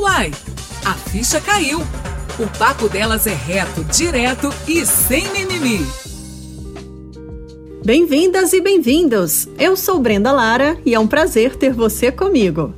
Uai, a ficha caiu. O papo delas é reto, direto e sem mimimi. Bem-vindas e bem-vindos! Eu sou Brenda Lara e é um prazer ter você comigo.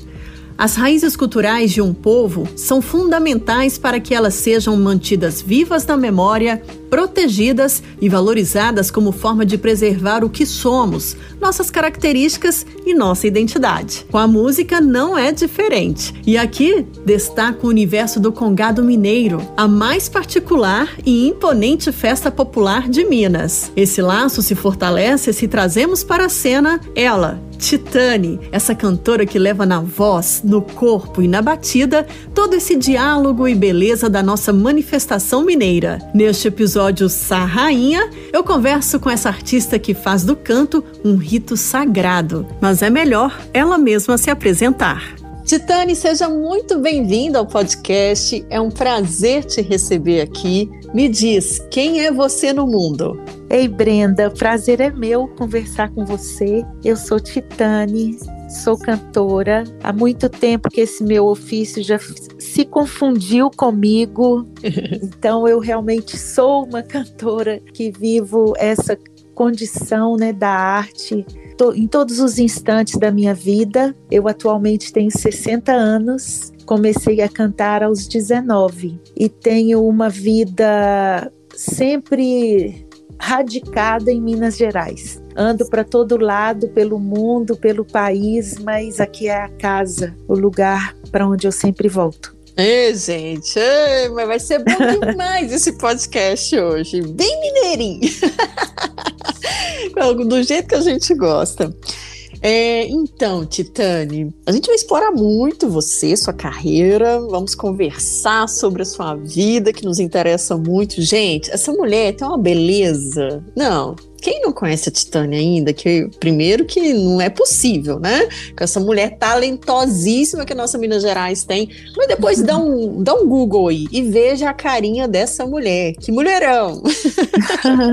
As raízes culturais de um povo são fundamentais para que elas sejam mantidas vivas na memória, protegidas e valorizadas como forma de preservar o que somos, nossas características e nossa identidade. Com a música não é diferente. E aqui destaca o universo do Congado Mineiro, a mais particular e imponente festa popular de Minas. Esse laço se fortalece se trazemos para a cena ela, Titane, essa cantora que leva na voz, no corpo e na batida todo esse diálogo e beleza da nossa manifestação mineira. Neste episódio Sá Rainha, eu converso com essa artista que faz do canto um rito sagrado, mas é melhor ela mesma se apresentar. Titane, seja muito bem-vinda ao podcast. É um prazer te receber aqui. Me diz, quem é você no mundo? Ei, Brenda, prazer é meu conversar com você. Eu sou Titane, sou cantora. Há muito tempo que esse meu ofício já se confundiu comigo. Então eu realmente sou uma cantora que vivo essa condição, né, da arte em todos os instantes da minha vida. Eu atualmente tenho 60 anos, comecei a cantar aos 19 e tenho uma vida sempre radicada em Minas Gerais. Ando para todo lado, pelo mundo, pelo país, mas aqui é a casa, o lugar para onde eu sempre volto. Ei, gente, mas vai ser bom demais esse podcast hoje. Bem mineirinho. Do jeito que a gente gosta. É, então, Titane, a gente vai explorar muito você, sua carreira, vamos conversar sobre a sua vida, que nos interessa muito. Gente, essa mulher tem uma beleza. Não, quem não conhece a Titânia ainda, que primeiro que não é possível, né? Com essa mulher talentosíssima que a nossa Minas Gerais tem. Mas depois dá um, dá um Google aí e veja a carinha dessa mulher. Que mulherão!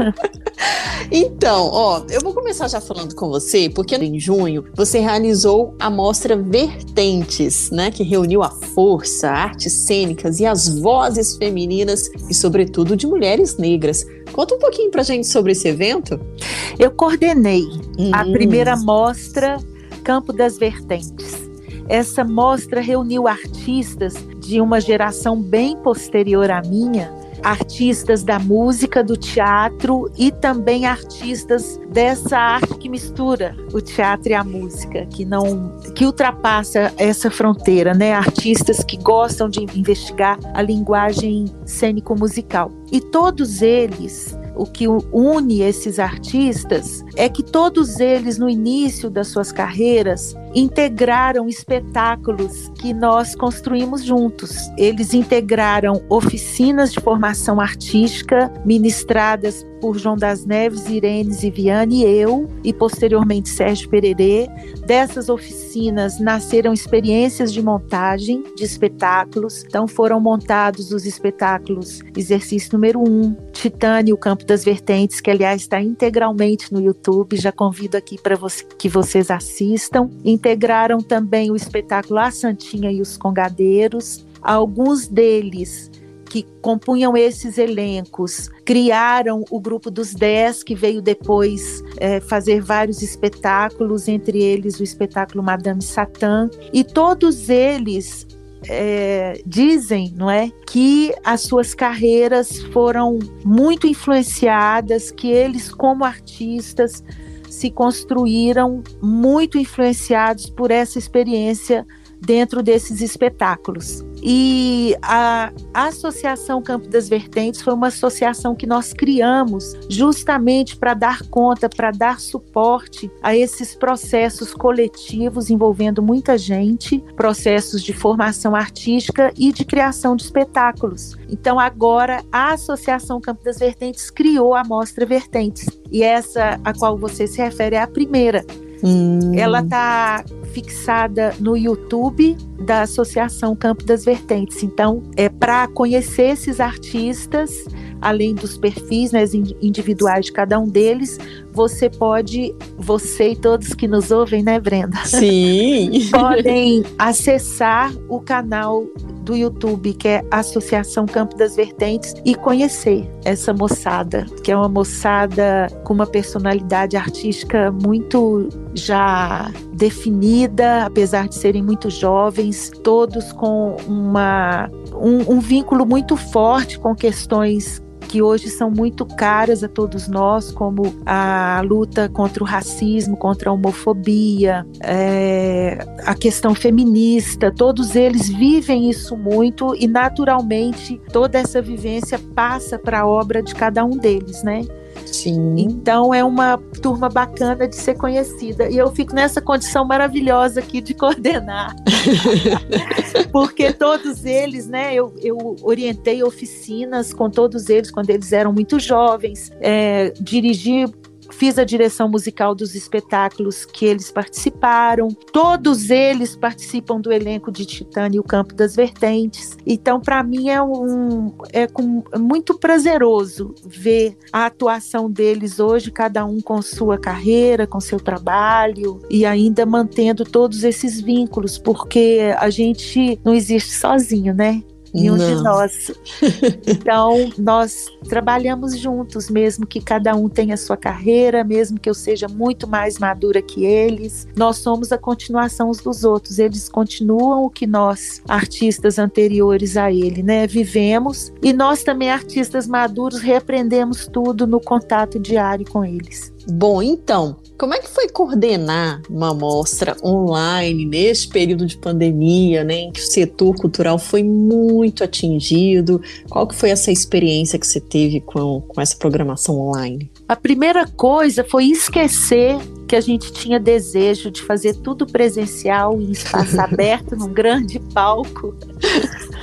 então, ó, eu vou começar já falando com você, porque em junho você realizou a mostra Vertentes, né? Que reuniu a força, artes cênicas e as vozes femininas e, sobretudo, de mulheres negras. Conta um pouquinho pra gente sobre esse evento. Eu coordenei hum. a primeira mostra Campo das Vertentes. Essa mostra reuniu artistas de uma geração bem posterior à minha, artistas da música, do teatro e também artistas dessa arte que mistura o teatro e a música, que não que ultrapassa essa fronteira, né? Artistas que gostam de investigar a linguagem cênico-musical. E todos eles o que une esses artistas é que todos eles, no início das suas carreiras, integraram espetáculos que nós construímos juntos. Eles integraram oficinas de formação artística ministradas por João das Neves, Irene Ziviane e eu, e posteriormente Sérgio Pererê. Dessas oficinas nasceram experiências de montagem de espetáculos. Então foram montados os espetáculos Exercício número 1, um, Titânia, o Campo das Vertentes, que aliás está integralmente no YouTube. Já convido aqui para você, que vocês assistam integraram também o espetáculo A Santinha e os Congadeiros. Alguns deles que compunham esses elencos criaram o grupo dos Dez, que veio depois é, fazer vários espetáculos, entre eles o espetáculo Madame Satã, e todos eles é, dizem, não é, que as suas carreiras foram muito influenciadas, que eles como artistas se construíram muito influenciados por essa experiência dentro desses espetáculos. E a Associação Campo das Vertentes foi uma associação que nós criamos justamente para dar conta, para dar suporte a esses processos coletivos envolvendo muita gente, processos de formação artística e de criação de espetáculos. Então agora a Associação Campo das Vertentes criou a Mostra Vertentes e essa a qual você se refere é a primeira. Hum. Ela está fixada no YouTube da Associação Campo das Vertentes. Então, é para conhecer esses artistas, além dos perfis né, individuais de cada um deles, você pode, você e todos que nos ouvem, né, Brenda? Sim. podem acessar o canal do YouTube, que é Associação Campo das Vertentes, e conhecer essa moçada, que é uma moçada com uma personalidade artística muito já definida, apesar de serem muito jovens, todos com uma, um, um vínculo muito forte com questões que hoje são muito caras a todos nós, como a luta contra o racismo, contra a homofobia, é, a questão feminista, todos eles vivem isso muito e naturalmente toda essa vivência passa para a obra de cada um deles, né? Sim. Então é uma turma bacana de ser conhecida. E eu fico nessa condição maravilhosa aqui de coordenar. Porque todos eles, né, eu, eu orientei oficinas com todos eles quando eles eram muito jovens, é, dirigi fiz a direção musical dos espetáculos que eles participaram. Todos eles participam do elenco de Titânia e o Campo das Vertentes. Então, para mim é um é com, muito prazeroso ver a atuação deles hoje, cada um com sua carreira, com seu trabalho e ainda mantendo todos esses vínculos, porque a gente não existe sozinho, né? Nenhum Não. de nós. Então, nós trabalhamos juntos, mesmo que cada um tenha sua carreira, mesmo que eu seja muito mais madura que eles. Nós somos a continuação uns dos outros. Eles continuam o que nós, artistas anteriores a ele, né, vivemos. E nós também, artistas maduros, reaprendemos tudo no contato diário com eles. Bom, então, como é que foi coordenar uma mostra online nesse período de pandemia, né, em que o setor cultural foi muito atingido? Qual que foi essa experiência que você teve com, com essa programação online? A primeira coisa foi esquecer que a gente tinha desejo de fazer tudo presencial em espaço aberto, num grande palco,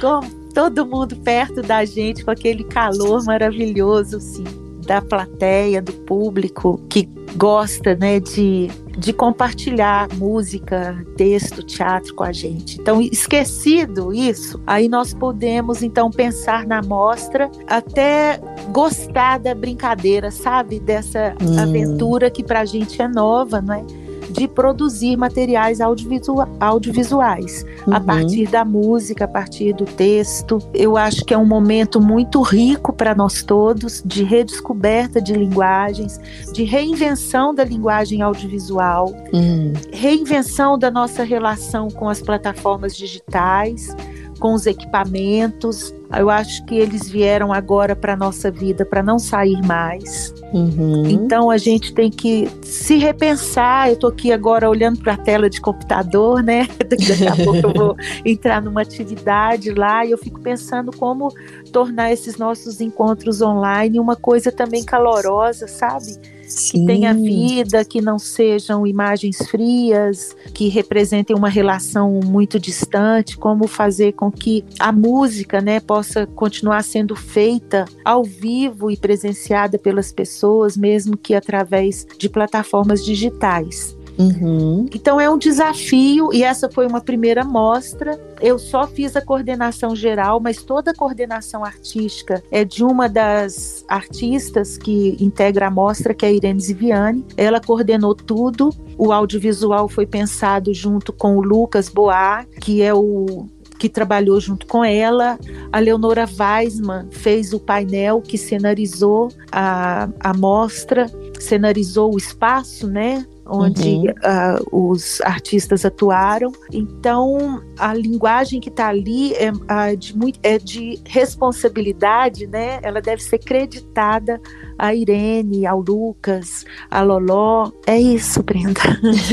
com todo mundo perto da gente, com aquele calor maravilhoso, assim da plateia, do público que gosta, né, de, de compartilhar música, texto, teatro com a gente. Então, esquecido isso, aí nós podemos então pensar na mostra, até gostar da brincadeira, sabe, dessa hum. aventura que para a gente é nova, não é? De produzir materiais audiovisual, audiovisuais uhum. a partir da música, a partir do texto. Eu acho que é um momento muito rico para nós todos de redescoberta de linguagens, de reinvenção da linguagem audiovisual, uhum. reinvenção da nossa relação com as plataformas digitais com os equipamentos. Eu acho que eles vieram agora para a nossa vida para não sair mais. Uhum. Então a gente tem que se repensar. Eu estou aqui agora olhando para a tela de computador, né? Daqui a pouco eu vou entrar numa atividade lá e eu fico pensando como tornar esses nossos encontros online uma coisa também calorosa, sabe? Sim. que tenha vida, que não sejam imagens frias, que representem uma relação muito distante, como fazer com que a música, né, possa continuar sendo feita ao vivo e presenciada pelas pessoas, mesmo que através de plataformas digitais. Uhum. Então é um desafio e essa foi uma primeira mostra. Eu só fiz a coordenação geral, mas toda a coordenação artística é de uma das artistas que integra a mostra, que é a Irene Ziviani. Ela coordenou tudo. O audiovisual foi pensado junto com o Lucas Boar, que é o que trabalhou junto com ela. A Leonora Weisman fez o painel que cenarizou a, a mostra, cenarizou o espaço, né? Onde uhum. uh, os artistas atuaram. Então, a linguagem que está ali é, uh, de é de responsabilidade, né? Ela deve ser creditada a Irene, ao Lucas, a Loló. É isso, Brenda.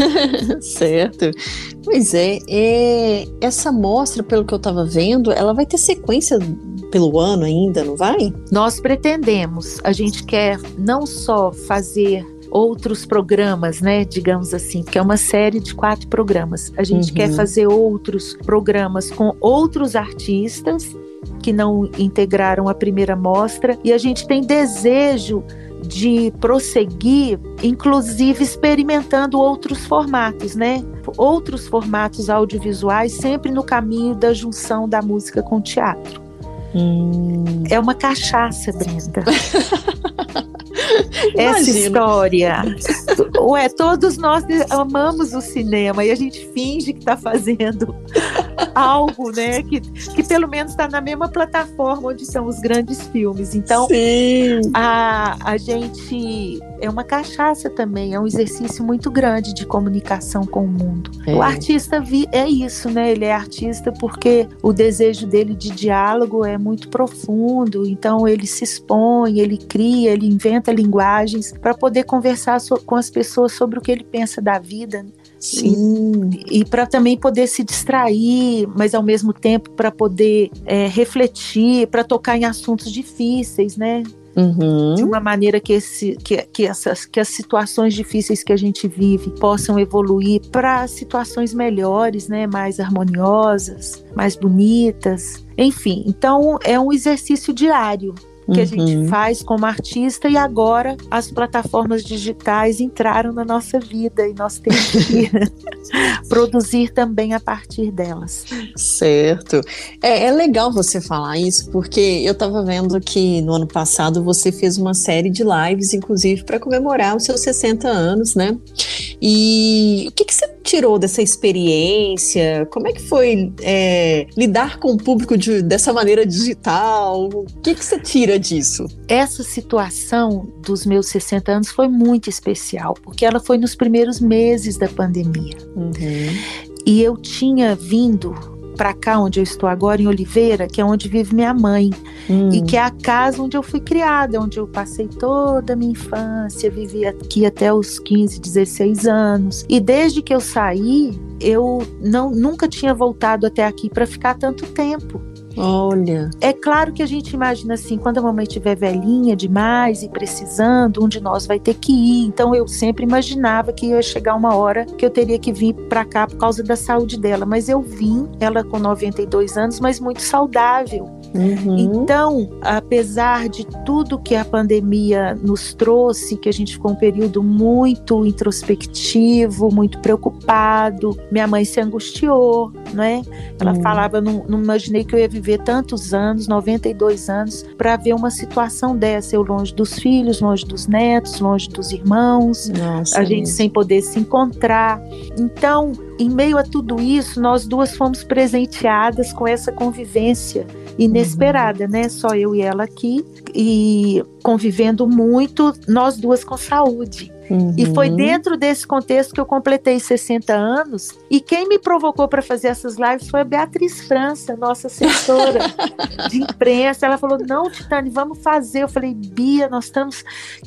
certo. Pois é, é, essa mostra, pelo que eu estava vendo, ela vai ter sequência pelo ano ainda, não vai? Nós pretendemos. A gente quer não só fazer outros programas, né? Digamos assim, que é uma série de quatro programas. A gente uhum. quer fazer outros programas com outros artistas que não integraram a primeira mostra e a gente tem desejo de prosseguir, inclusive experimentando outros formatos, né? Outros formatos audiovisuais, sempre no caminho da junção da música com o teatro. Hum. É uma cachaça, Brenda. Essa história. Ué, todos nós amamos o cinema e a gente finge que está fazendo algo, né? Que, que pelo menos está na mesma plataforma onde são os grandes filmes. Então, Sim. a, a gente é uma cachaça também, é um exercício muito grande de comunicação com o mundo. É. O artista vi, é isso, né? Ele é artista porque o desejo dele de diálogo é muito profundo, então ele se expõe, ele cria, ele inventa linguagens para poder conversar so, com as pessoas sobre o que ele pensa da vida. Sim. E, e para também poder se distrair, mas ao mesmo tempo para poder é, refletir, para tocar em assuntos difíceis, né? Uhum. De uma maneira que, esse, que, que, essas, que as situações difíceis que a gente vive possam evoluir para situações melhores, né? mais harmoniosas, mais bonitas. Enfim, então é um exercício diário que a gente uhum. faz como artista e agora as plataformas digitais entraram na nossa vida e nós temos que produzir também a partir delas. Certo. É, é legal você falar isso porque eu estava vendo que no ano passado você fez uma série de lives, inclusive para comemorar os seus 60 anos, né? E o que, que você tirou dessa experiência? Como é que foi é, lidar com o público de, dessa maneira digital? O que, que você tira disso? Essa situação dos meus 60 anos foi muito especial, porque ela foi nos primeiros meses da pandemia. Uhum. E eu tinha vindo para cá onde eu estou agora em Oliveira, que é onde vive minha mãe hum. e que é a casa onde eu fui criada, onde eu passei toda a minha infância, vivi aqui até os 15, 16 anos. E desde que eu saí, eu não nunca tinha voltado até aqui para ficar tanto tempo. Olha. É claro que a gente imagina assim, quando a mamãe estiver velhinha demais e precisando, um de nós vai ter que ir. Então eu sempre imaginava que ia chegar uma hora que eu teria que vir para cá por causa da saúde dela. Mas eu vim, ela com 92 anos, mas muito saudável. Uhum. Então, apesar de tudo que a pandemia nos trouxe, que a gente ficou um período muito introspectivo, muito preocupado, minha mãe se angustiou, né? Ela uhum. falava, não, não imaginei que eu ia viver tantos anos, 92 anos, para ver uma situação dessa, eu longe dos filhos, longe dos netos, longe dos irmãos, Nossa, a gente sem poder se encontrar. Então, em meio a tudo isso, nós duas fomos presenteadas com essa convivência inesperada, né? Só eu e ela aqui e convivendo muito, nós duas com saúde. Uhum. E foi dentro desse contexto que eu completei 60 anos. E quem me provocou para fazer essas lives foi a Beatriz França, nossa assessora de imprensa. Ela falou: Não, Titane, vamos fazer. Eu falei: Bia, nós estamos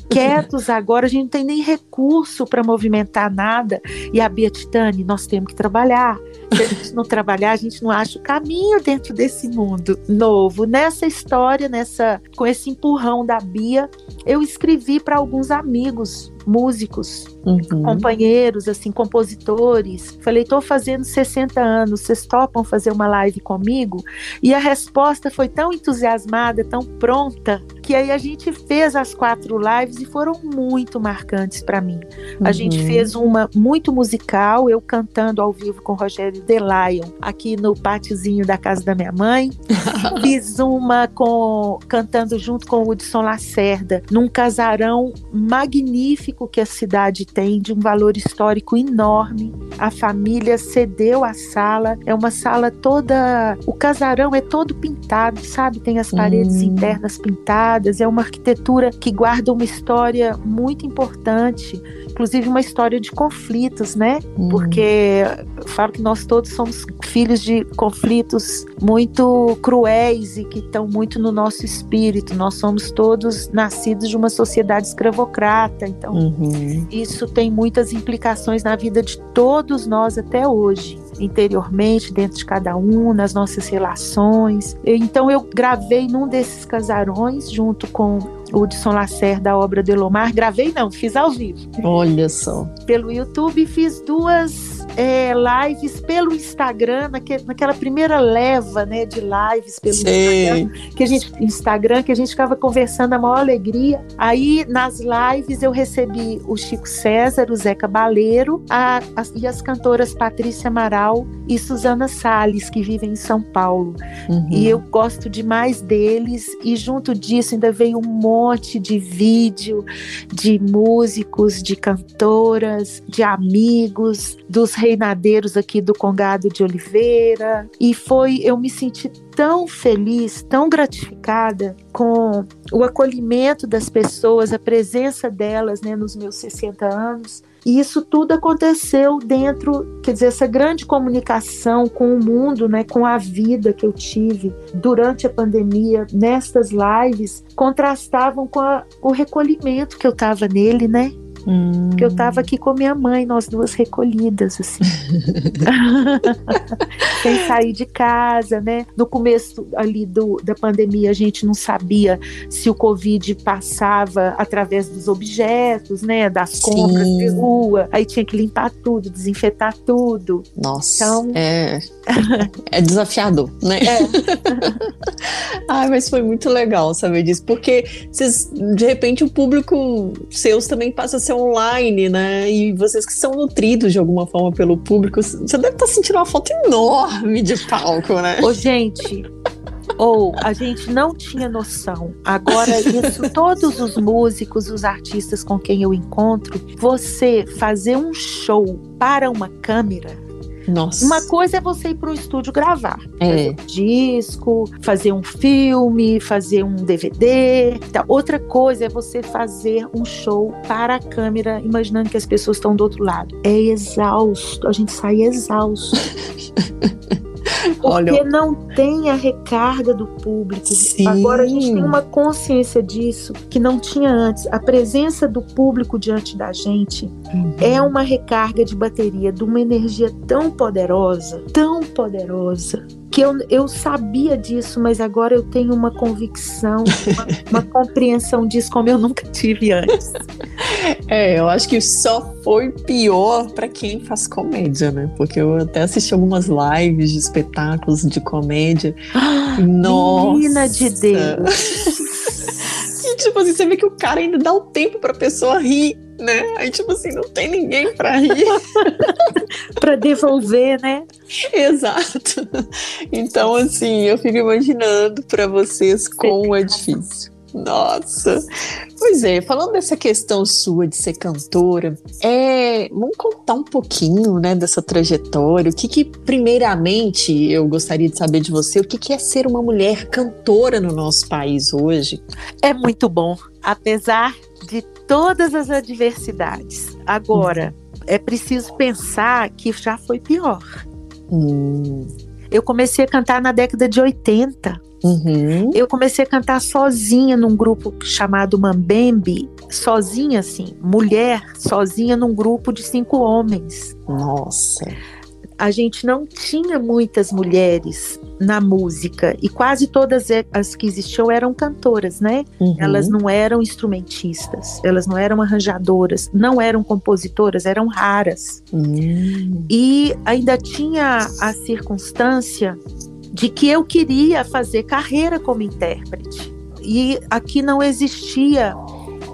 quietos agora, a gente não tem nem recurso para movimentar nada. E a Bia, Titane, nós temos que trabalhar. Se a gente não trabalhar, a gente não acha o caminho dentro desse mundo novo. Nessa história, nessa com esse empurrão da Bia, eu escrevi para alguns amigos músicos, uhum. companheiros, assim, compositores. Falei, estou fazendo 60 anos, vocês topam fazer uma live comigo? E a resposta foi tão entusiasmada, tão pronta, que aí a gente fez as quatro lives e foram muito marcantes para mim. Uhum. A gente uhum. fez uma muito musical, eu cantando ao vivo com Rogério Delion, aqui no pátiozinho da casa da minha mãe. Fiz uma com cantando junto com o Hudson Lacerda, num casarão magnífico que a cidade tem, de um valor histórico enorme. A família cedeu a sala, é uma sala toda. O casarão é todo pintado, sabe? Tem as paredes hum. internas pintadas, é uma arquitetura que guarda uma história muito importante inclusive uma história de conflitos, né? Hum. Porque eu falo que nós todos somos filhos de conflitos muito cruéis e que estão muito no nosso espírito. Nós somos todos nascidos de uma sociedade escravocrata, então uhum. isso tem muitas implicações na vida de todos nós até hoje interiormente, dentro de cada um, nas nossas relações. Então eu gravei num desses casarões junto com Hudson Lacerda da obra de Lomar. Gravei não, fiz ao vivo. Olha só. Pelo YouTube fiz duas é, lives pelo Instagram, naque, naquela primeira leva né, de lives pelo Instagram que, a gente, Instagram, que a gente ficava conversando a maior alegria. Aí, nas lives, eu recebi o Chico César, o Zeca Baleiro a, a, e as cantoras Patrícia Amaral e Suzana Salles, que vivem em São Paulo. Uhum. E eu gosto demais deles, e junto disso ainda veio um monte monte de vídeo de músicos, de cantoras, de amigos, dos reinadeiros aqui do Congado de Oliveira. E foi, eu me senti tão feliz, tão gratificada com o acolhimento das pessoas, a presença delas né, nos meus 60 anos. E isso tudo aconteceu dentro, quer dizer, essa grande comunicação com o mundo, né, com a vida que eu tive durante a pandemia, nestas lives, contrastavam com a, o recolhimento que eu estava nele, né? Hum. Que eu estava aqui com minha mãe, nós duas recolhidas, assim. Sem sair de casa, né? No começo ali do, da pandemia, a gente não sabia se o Covid passava através dos objetos, né? Das compras Sim. de rua. Aí tinha que limpar tudo, desinfetar tudo. Nossa. Então, é, é desafiador, né? É. Ai, mas foi muito legal saber disso, porque vocês, de repente o público seus também passa a ser online, né? E vocês que são nutridos de alguma forma pelo público, você deve estar sentindo uma falta enorme de palco, né? Ô, gente, ou a gente não tinha noção. Agora, isso, todos os músicos, os artistas com quem eu encontro, você fazer um show para uma câmera nossa. Uma coisa é você ir para o estúdio gravar, é. fazer um disco, fazer um filme, fazer um DVD. Tá. Outra coisa é você fazer um show para a câmera, imaginando que as pessoas estão do outro lado. É exausto, a gente sai exausto. Porque Olha, não tem a recarga do público. Sim. Agora a gente tem uma consciência disso que não tinha antes. A presença do público diante da gente uhum. é uma recarga de bateria de uma energia tão poderosa, tão poderosa, que eu, eu sabia disso, mas agora eu tenho uma convicção, uma, uma compreensão disso como eu nunca tive antes. É, eu acho que só foi pior para quem faz comédia, né? Porque eu até assisti algumas lives de espetáculos de comédia. Ah, Nossa! Menina de Deus! tipo assim, você vê que o cara ainda dá o tempo pra pessoa rir né? Aí, tipo assim, não tem ninguém pra rir. pra devolver, né? Exato. Então, assim, eu fico imaginando para vocês como é difícil. Nossa! Pois é, falando dessa questão sua de ser cantora, é, vamos contar um pouquinho, né, dessa trajetória. O que que, primeiramente, eu gostaria de saber de você, o que que é ser uma mulher cantora no nosso país hoje? É muito bom, apesar de todas as adversidades. Agora, é preciso pensar que já foi pior. Hum. Eu comecei a cantar na década de 80. Uhum. Eu comecei a cantar sozinha num grupo chamado Mambembe, sozinha assim, mulher, sozinha num grupo de cinco homens. Nossa a gente não tinha muitas mulheres na música e quase todas as que existiam eram cantoras, né? Uhum. Elas não eram instrumentistas, elas não eram arranjadoras, não eram compositoras, eram raras. Uhum. E ainda tinha a circunstância de que eu queria fazer carreira como intérprete. E aqui não existia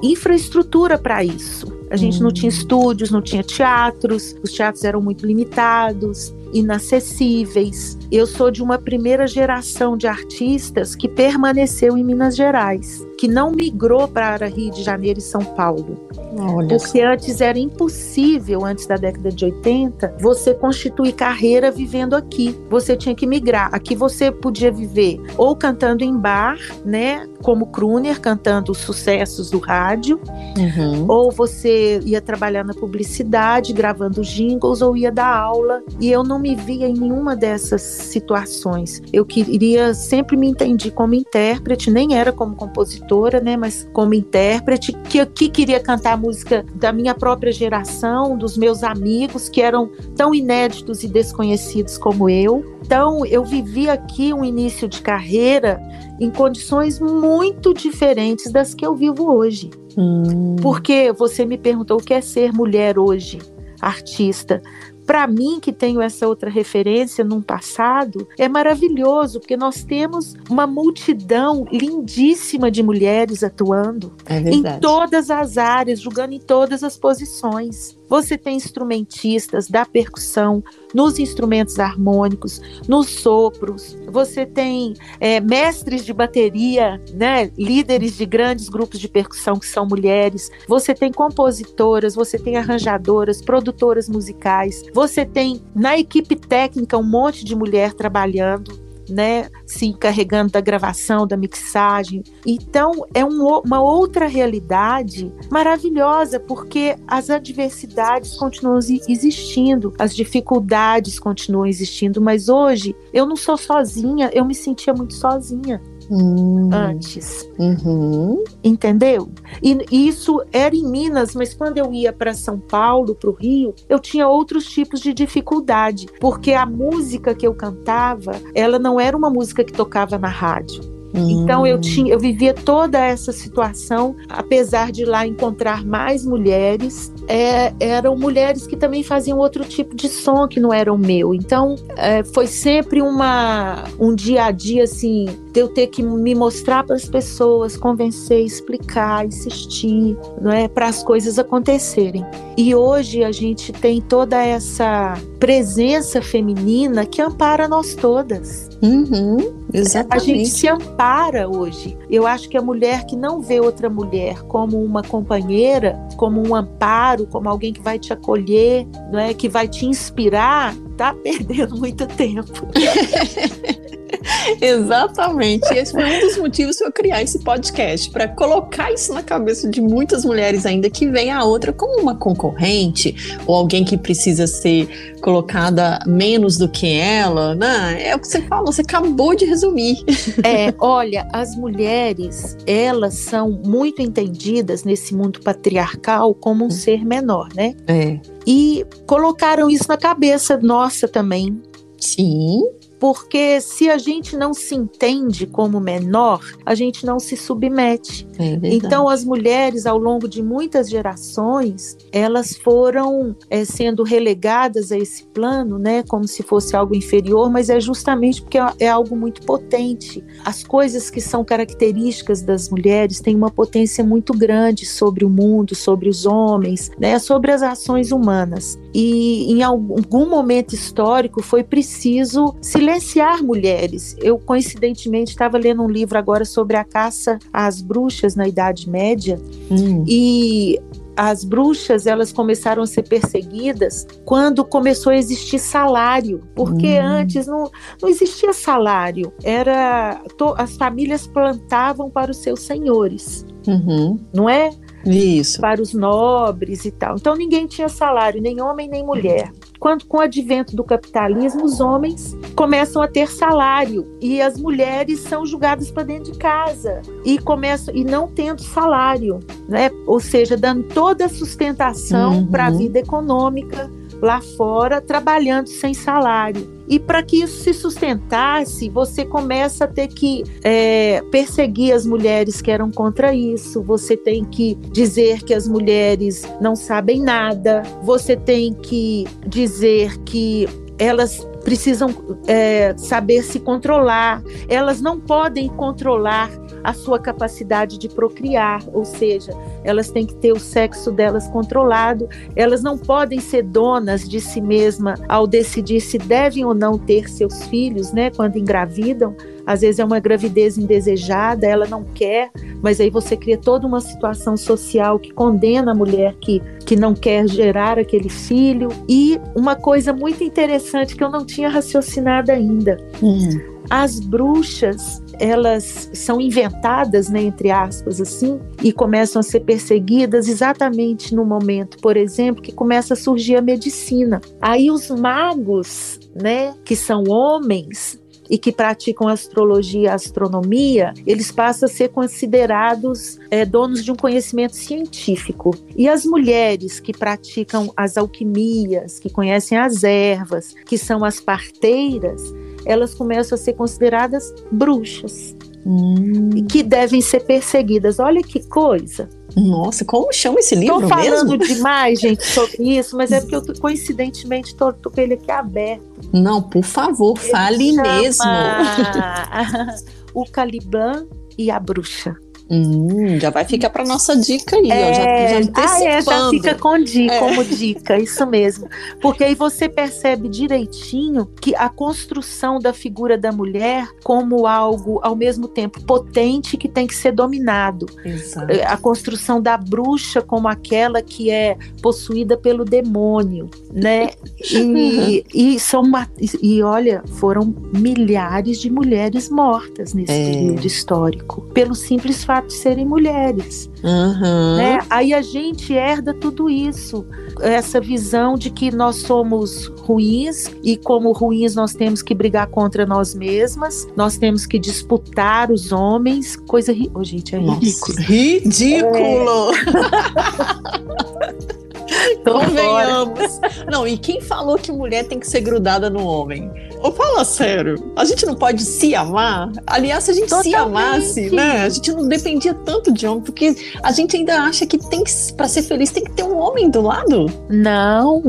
infraestrutura para isso. A gente não tinha hum. estúdios, não tinha teatros, os teatros eram muito limitados, inacessíveis. Eu sou de uma primeira geração de artistas que permaneceu em Minas Gerais que não migrou para Rio de Janeiro e São Paulo. Olha porque antes era impossível, antes da década de 80, você constituir carreira vivendo aqui. Você tinha que migrar. Aqui você podia viver ou cantando em bar, né? Como crooner, cantando os sucessos do rádio, uhum. ou você ia trabalhar na publicidade, gravando jingles, ou ia dar aula. E eu não me via em nenhuma dessas situações. Eu queria, sempre me entendi como intérprete, nem era como compositor cantora, né, mas como intérprete, que, que queria cantar música da minha própria geração, dos meus amigos, que eram tão inéditos e desconhecidos como eu. Então, eu vivi aqui um início de carreira em condições muito diferentes das que eu vivo hoje. Hum. Porque você me perguntou o que é ser mulher hoje, artista para mim, que tenho essa outra referência num passado, é maravilhoso, porque nós temos uma multidão lindíssima de mulheres atuando é em todas as áreas, jogando em todas as posições. Você tem instrumentistas da percussão, nos instrumentos harmônicos, nos sopros, você tem é, mestres de bateria, né, líderes de grandes grupos de percussão que são mulheres, você tem compositoras, você tem arranjadoras, produtoras musicais, você tem na equipe técnica um monte de mulher trabalhando né, se encarregando da gravação, da mixagem. Então, é um, uma outra realidade maravilhosa, porque as adversidades continuam existindo, as dificuldades continuam existindo, mas hoje eu não sou sozinha, eu me sentia muito sozinha hum. antes. Uhum. Entendeu? E, isso era em Minas, mas quando eu ia para São Paulo, para o Rio, eu tinha outros tipos de dificuldade, porque a música que eu cantava, ela não era uma música que tocava na rádio. Então eu hum. tinha, eu vivia toda essa situação, apesar de lá encontrar mais mulheres, é, eram mulheres que também faziam outro tipo de som que não era o meu. Então é, foi sempre uma um dia a dia assim de eu ter que me mostrar para as pessoas, convencer, explicar, insistir, não é, para as coisas acontecerem. E hoje a gente tem toda essa presença feminina que ampara nós todas. Uhum, exatamente. A gente se ampara hoje. Eu acho que a mulher que não vê outra mulher como uma companheira, como um amparo, como alguém que vai te acolher, não é, que vai te inspirar, tá perdendo muito tempo. Exatamente. Esse foi um dos motivos para eu criar esse podcast, para colocar isso na cabeça de muitas mulheres ainda que vem a outra como uma concorrente ou alguém que precisa ser colocada menos do que ela, né? É o que você falou, você acabou de resumir. É, olha, as mulheres, elas são muito entendidas nesse mundo patriarcal como um ser menor, né? É. E colocaram isso na cabeça nossa também. Sim porque se a gente não se entende como menor, a gente não se submete. É então, as mulheres, ao longo de muitas gerações, elas foram é, sendo relegadas a esse plano, né, como se fosse algo inferior, mas é justamente porque é, é algo muito potente. As coisas que são características das mulheres têm uma potência muito grande sobre o mundo, sobre os homens, né, sobre as ações humanas. E em algum momento histórico foi preciso silenciar silenciar mulheres. Eu, coincidentemente, estava lendo um livro agora sobre a caça às bruxas na Idade Média hum. e as bruxas elas começaram a ser perseguidas quando começou a existir salário, porque hum. antes não, não existia salário, era to, as famílias plantavam para os seus senhores, uhum. não é? Isso. Para os nobres e tal. Então ninguém tinha salário, nem homem nem mulher quando com o advento do capitalismo os homens começam a ter salário e as mulheres são julgadas para dentro de casa e começam e não tendo salário, né? Ou seja, dando toda a sustentação uhum. para a vida econômica lá fora, trabalhando sem salário. E para que isso se sustentasse, você começa a ter que é, perseguir as mulheres que eram contra isso, você tem que dizer que as mulheres não sabem nada, você tem que dizer que elas precisam é, saber se controlar, elas não podem controlar a sua capacidade de procriar, ou seja, elas têm que ter o sexo delas controlado, elas não podem ser donas de si mesma ao decidir se devem ou não ter seus filhos, né, quando engravidam. Às vezes é uma gravidez indesejada, ela não quer, mas aí você cria toda uma situação social que condena a mulher que, que não quer gerar aquele filho. E uma coisa muito interessante que eu não tinha raciocinado ainda. Uhum. As bruxas, elas são inventadas, né, entre aspas, assim, e começam a ser perseguidas exatamente no momento, por exemplo, que começa a surgir a medicina. Aí os magos, né, que são homens, e que praticam astrologia e astronomia, eles passam a ser considerados é, donos de um conhecimento científico. E as mulheres que praticam as alquimias, que conhecem as ervas, que são as parteiras, elas começam a ser consideradas bruxas. Hum. Que devem ser perseguidas. Olha que coisa. Nossa, como chama esse livro Estou falando mesmo? demais, gente, sobre isso, mas é porque eu coincidentemente estou com ele aqui aberto. Não, por favor, fale mesmo. o Caliban e a Bruxa. Hum, já vai ficar para nossa dica aí, é... ó, já, já antecipando. Ah, é, já fica com dica, é. como dica, isso mesmo. Porque aí você percebe direitinho que a construção da figura da mulher como algo ao mesmo tempo potente que tem que ser dominado. Exato. É, a construção da bruxa como aquela que é possuída pelo demônio, né? E, e são uma, e olha, foram milhares de mulheres mortas nesse é. período histórico, pelo simples fato de serem mulheres. Uhum. Né? Aí a gente herda tudo isso, essa visão de que nós somos ruins e como ruins nós temos que brigar contra nós mesmas, nós temos que disputar os homens, coisa ri... oh, gente, é ridículo. Ridículo. É. Convenhamos. Não, e quem falou que mulher tem que ser grudada no homem? Ou fala sério, a gente não pode se amar? Aliás, se a gente Totalmente. se amasse, né? A gente não dependia tanto de homem, porque a gente ainda acha que tem que, pra ser feliz, tem que ter um homem do lado. Não,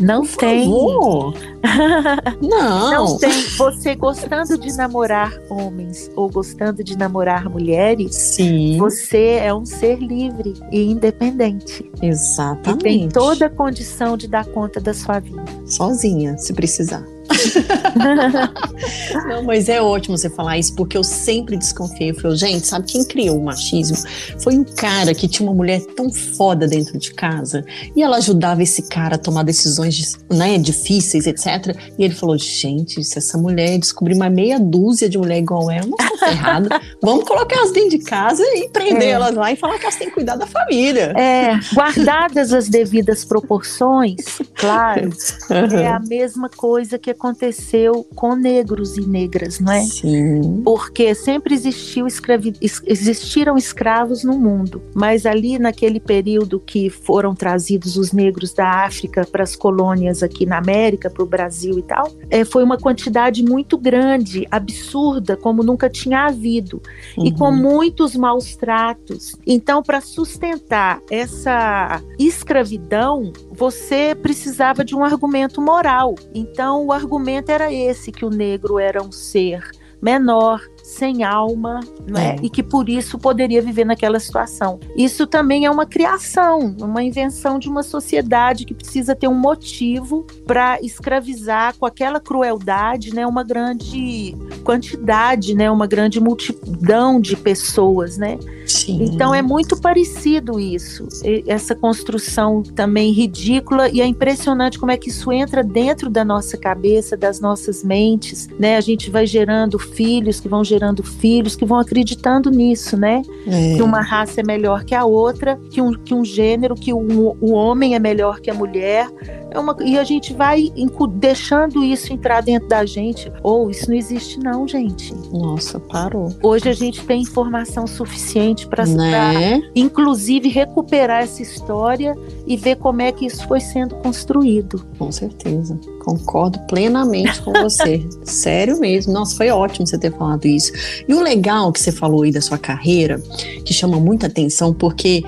não Por tem. Favor. não. Não tem. Você gostando de namorar homens ou gostando de namorar mulheres, Sim. você é um ser livre e independente. Exatamente. E tem toda a condição de dar conta da sua vida. Sozinha, se precisar. Não, mas é ótimo você falar isso, porque eu sempre desconfiei. Eu falei, gente, sabe quem criou o machismo? Foi um cara que tinha uma mulher tão foda dentro de casa e ela ajudava esse cara a tomar decisões né, difíceis, etc. E ele falou: gente, se essa mulher descobrir uma meia dúzia de mulher igual ela, não tá errada. Vamos colocar elas dentro de casa e prender é. elas lá e falar que elas têm que cuidar da família. É, guardadas as devidas proporções, claro, uhum. é a mesma coisa que aconteceu com negros e negras, não é? Sim. Porque sempre existiu escravi existiram escravos no mundo, mas ali naquele período que foram trazidos os negros da África para as colônias aqui na América, para o Brasil e tal, é, foi uma quantidade muito grande, absurda, como nunca tinha havido, uhum. e com uhum. muitos maus tratos. Então, para sustentar essa escravidão, você precisava de um argumento moral. Então, o argumento era esse: que o negro era um ser menor, sem alma, né? É. E que por isso poderia viver naquela situação. Isso também é uma criação, uma invenção de uma sociedade que precisa ter um motivo para escravizar com aquela crueldade, né? Uma grande quantidade, né? Uma grande multidão de pessoas, né? Sim. Então é muito parecido isso, essa construção também ridícula e é impressionante como é que isso entra dentro da nossa cabeça, das nossas mentes, né? A gente vai gerando filhos que vão gerando gerando filhos que vão acreditando nisso, né? É. Que uma raça é melhor que a outra, que um, que um gênero, que um, o homem é melhor que a mulher. É uma, e a gente vai deixando isso entrar dentro da gente. Ou oh, isso não existe, não, gente. Nossa, parou. Hoje a gente tem informação suficiente para, né? inclusive, recuperar essa história e ver como é que isso foi sendo construído. Com certeza. Concordo plenamente com você. Sério mesmo. Nossa, foi ótimo você ter falado isso. E o legal que você falou aí da sua carreira, que chama muita atenção, porque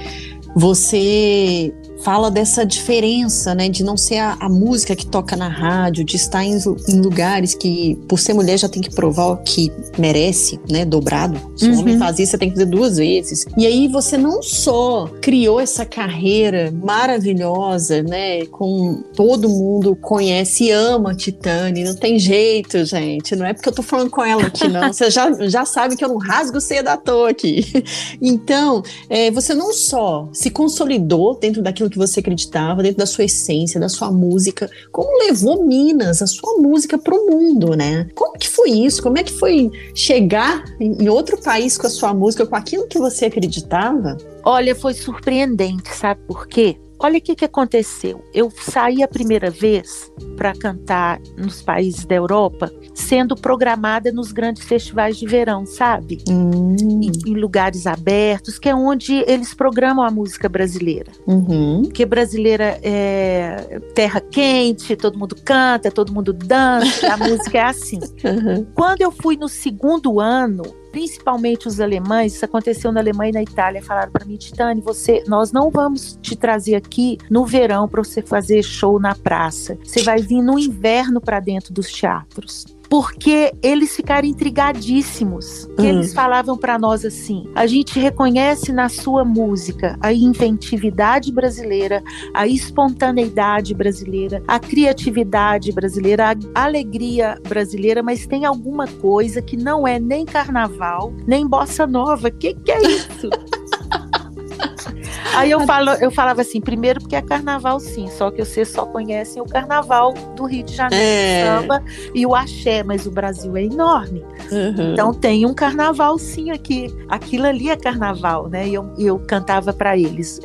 você fala dessa diferença, né, de não ser a, a música que toca na rádio, de estar em, em, lugares que, por ser mulher, já tem que provar o que merece, né, dobrado. Se uhum. um homem faz isso, você tem que fazer duas vezes. E aí você não só criou essa carreira maravilhosa, né, com todo mundo conhece e ama a Titane, não tem jeito, gente, não é porque eu tô falando com ela aqui, não. Você já, já sabe que eu não rasgo cedo à toa aqui. Então, é, você não só se consolidou dentro daquilo que você acreditava, dentro da sua essência, da sua música. Como levou Minas, a sua música, para o mundo, né? Como que foi isso? Como é que foi chegar em outro país com a sua música, com aquilo que você acreditava? Olha, foi surpreendente, sabe por quê? Olha o que, que aconteceu. Eu saí a primeira vez para cantar nos países da Europa, sendo programada nos grandes festivais de verão, sabe? Hum. Em, em, lugares abertos, que é onde eles programam a música brasileira. Uhum. Porque brasileira é terra quente, todo mundo canta, todo mundo dança, a música é assim. Uhum. Quando eu fui no segundo ano, principalmente os alemães, isso aconteceu na Alemanha e na Itália, falaram para mim, Titane, você, nós não vamos te trazer aqui no verão para você fazer show na praça. Você vai vir no inverno para dentro dos teatros. Porque eles ficaram intrigadíssimos. Uhum. Eles falavam para nós assim: a gente reconhece na sua música a inventividade brasileira, a espontaneidade brasileira, a criatividade brasileira, a alegria brasileira, mas tem alguma coisa que não é nem carnaval, nem bossa nova. O que, que é isso? Aí eu, falo, eu falava assim, primeiro porque é carnaval sim, só que vocês só conhecem o carnaval do Rio de Janeiro, é. samba e o axé, mas o Brasil é enorme. Uhum. Então tem um carnaval sim aqui. Aquilo ali é carnaval, né? E eu, eu cantava para eles.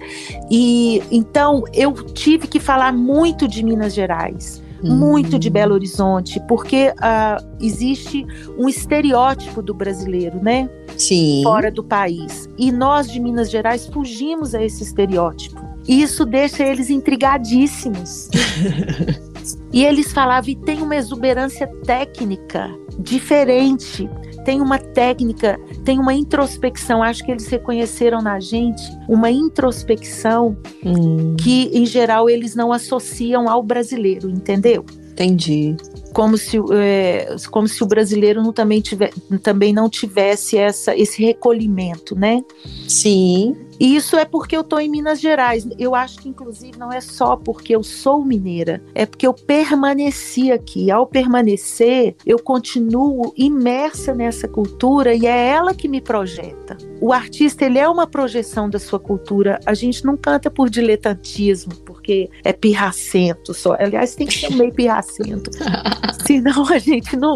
E então eu tive que falar muito de Minas Gerais muito de Belo Horizonte, porque uh, existe um estereótipo do brasileiro, né? Sim. Fora do país. E nós de Minas Gerais fugimos a esse estereótipo. E isso deixa eles intrigadíssimos. e eles falavam, e tem uma exuberância técnica diferente tem uma técnica, tem uma introspecção. Acho que eles reconheceram na gente uma introspecção hum. que, em geral, eles não associam ao brasileiro, entendeu? Entendi. Como se, é, como se o brasileiro não, também, tiver, também não tivesse essa, esse recolhimento, né? Sim. E isso é porque eu estou em Minas Gerais. Eu acho que, inclusive, não é só porque eu sou mineira, é porque eu permaneci aqui. Ao permanecer, eu continuo imersa nessa cultura e é ela que me projeta. O artista, ele é uma projeção da sua cultura. A gente não canta por diletantismo, porque é pirracento só. Aliás, tem que ser meio pirracento. Senão a gente não.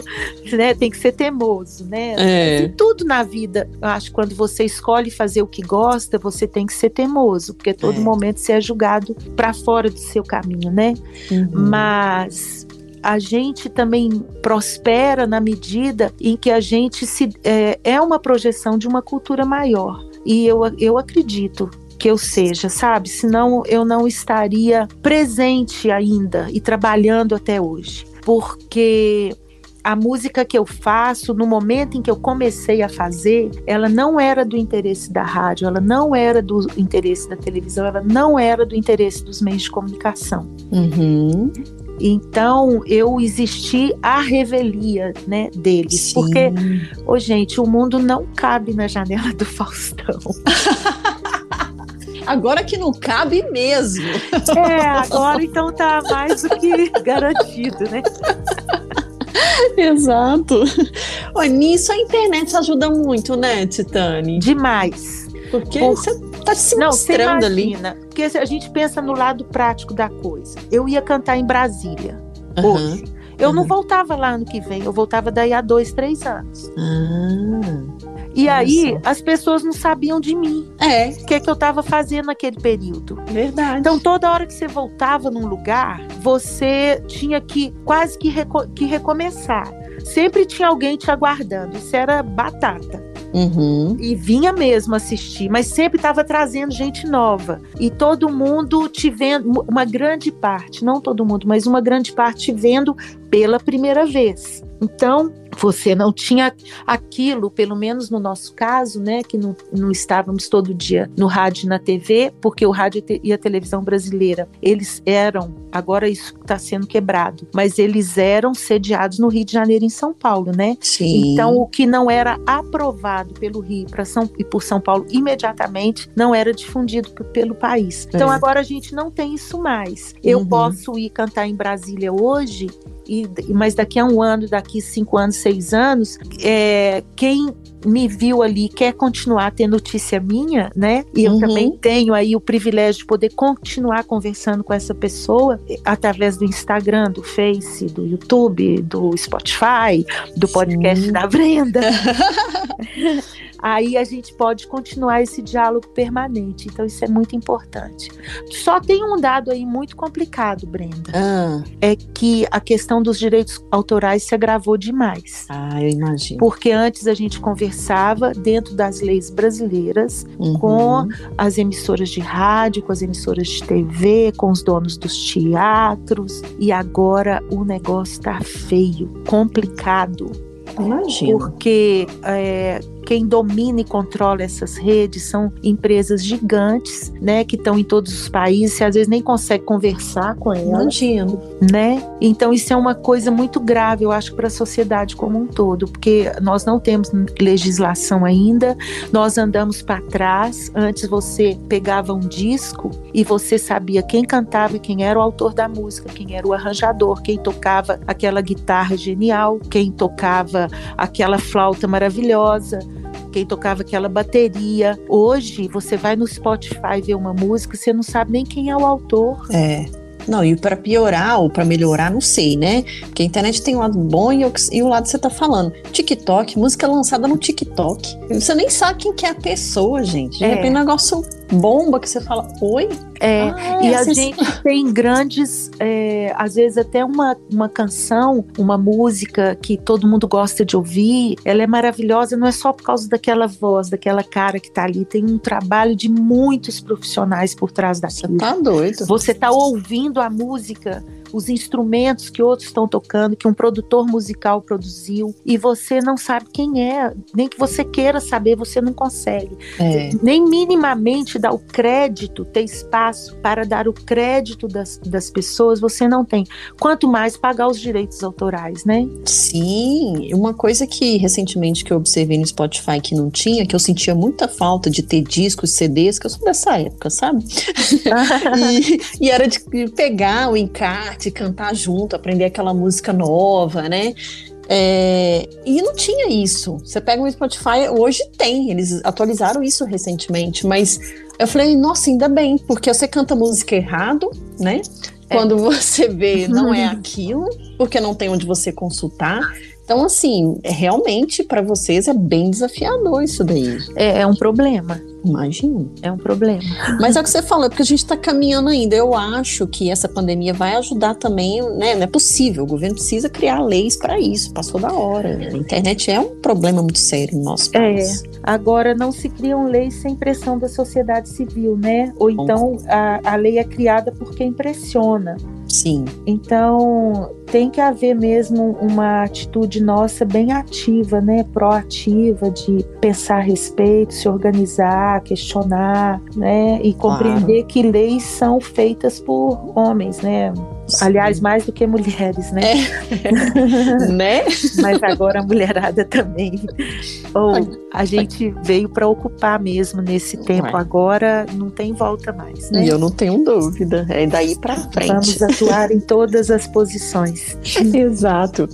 Né, tem que ser temoso, né? É. tudo na vida, eu acho, quando você escolhe fazer o que gosta, você tem que ser teimoso, porque todo é. momento você é julgado para fora do seu caminho, né? Uhum. Mas a gente também prospera na medida em que a gente se é, é uma projeção de uma cultura maior. E eu, eu acredito que eu seja, sabe? Senão eu não estaria presente ainda e trabalhando até hoje. Porque a música que eu faço, no momento em que eu comecei a fazer, ela não era do interesse da rádio, ela não era do interesse da televisão, ela não era do interesse dos meios de comunicação. Uhum. Então eu existi à revelia, né, deles, Sim. porque, ô oh, gente, o mundo não cabe na janela do Faustão. Agora que não cabe mesmo. É, agora então tá mais do que garantido, né? Exato. Ô, nisso a internet ajuda muito, né, Titane? Demais. Porque Por... você tá se Não, mostrando ali. Porque a gente pensa no lado prático da coisa. Eu ia cantar em Brasília uhum. hoje. Eu uhum. não voltava lá ano que vem, eu voltava daí a dois, três anos. Uhum. E aí as pessoas não sabiam de mim. É. O que, é que eu estava fazendo naquele período. Verdade. Então toda hora que você voltava num lugar, você tinha que quase que, reco que recomeçar. Sempre tinha alguém te aguardando. Isso era batata. Uhum. E vinha mesmo assistir, mas sempre estava trazendo gente nova. E todo mundo te vendo, uma grande parte, não todo mundo, mas uma grande parte te vendo pela primeira vez. Então, você não tinha aquilo, pelo menos no nosso caso, né, que não, não estávamos todo dia no rádio e na TV, porque o rádio e a televisão brasileira, eles eram, agora isso está sendo quebrado, mas eles eram sediados no Rio de Janeiro e em São Paulo, né? Sim. Então, o que não era aprovado pelo Rio para São, e por São Paulo imediatamente, não era difundido pelo país. Então, é. agora a gente não tem isso mais. Eu uhum. posso ir cantar em Brasília hoje e, mas daqui a um ano, daqui cinco anos, seis anos, é, quem me viu ali quer continuar ter notícia minha, né? E eu uhum. também tenho aí o privilégio de poder continuar conversando com essa pessoa através do Instagram, do Face, do YouTube, do Spotify, do podcast Sim. da Brenda. aí a gente pode continuar esse diálogo permanente. Então, isso é muito importante. Só tem um dado aí muito complicado, Brenda. Ah. É que a questão dos direitos autorais se agravou demais. Ah, eu imagino. Porque antes a gente conversava dentro das leis brasileiras uhum. com as emissoras de rádio, com as emissoras de TV, com os donos dos teatros. E agora o negócio está feio, complicado. Imagino. Porque é, quem domina e controla essas redes são empresas gigantes, né, que estão em todos os países, e às vezes nem consegue conversar com elas. Imagino. Né? Então isso é uma coisa muito grave, eu acho, para a sociedade como um todo, porque nós não temos legislação ainda, nós andamos para trás. Antes você pegava um disco e você sabia quem cantava e quem era o autor da música, quem era o arranjador, quem tocava aquela guitarra genial, quem tocava aquela flauta maravilhosa quem tocava aquela bateria. Hoje, você vai no Spotify ver uma música, você não sabe nem quem é o autor. É. Não, e para piorar ou para melhorar, não sei, né? Porque a internet tem um lado bom e, e o lado que você tá falando. TikTok, música lançada no TikTok. Você nem sabe quem que é a pessoa, gente. De é. repente, um negócio bomba que você fala, oi? É, ah, e a gente tem grandes, é, às vezes até uma, uma canção, uma música que todo mundo gosta de ouvir, ela é maravilhosa, não é só por causa daquela voz, daquela cara que tá ali, tem um trabalho de muitos profissionais por trás daquilo. Você tá doido. Você tá ouvindo a música os instrumentos que outros estão tocando, que um produtor musical produziu, e você não sabe quem é, nem que você queira saber, você não consegue. É. Nem minimamente dar o crédito, ter espaço para dar o crédito das, das pessoas, você não tem. Quanto mais pagar os direitos autorais, né? Sim, uma coisa que recentemente que eu observei no Spotify que não tinha, que eu sentia muita falta de ter discos, CDs, que eu sou dessa época, sabe? e, e era de pegar o encarte arte, cantar junto, aprender aquela música nova, né? É, e não tinha isso. Você pega o Spotify, hoje tem, eles atualizaram isso recentemente, mas eu falei, nossa, ainda bem, porque você canta música errado, né? É. Quando você vê, não é aquilo, porque não tem onde você consultar. Então, assim, realmente para vocês é bem desafiador isso daí. É, é um problema. Imagino. É um problema. Mas é o que você falou, é porque a gente está caminhando ainda. Eu acho que essa pandemia vai ajudar também, né? Não é possível. O governo precisa criar leis para isso. Passou da hora. A internet é um problema muito sério no nosso é. país. É. Agora, não se criam leis sem pressão da sociedade civil, né? Ou então a, a lei é criada por quem pressiona. Sim. Então, tem que haver mesmo uma atitude nossa bem ativa, né? Proativa, de pensar a respeito, se organizar, questionar, né? E compreender que leis são feitas por homens, né? Aliás, mais do que mulheres, né? É. né? Mas agora a mulherada também. Ou a gente veio para ocupar mesmo nesse tempo. Agora não tem volta mais, né? E eu não tenho dúvida. É daí para frente. Vamos atuar em todas as posições. Exato.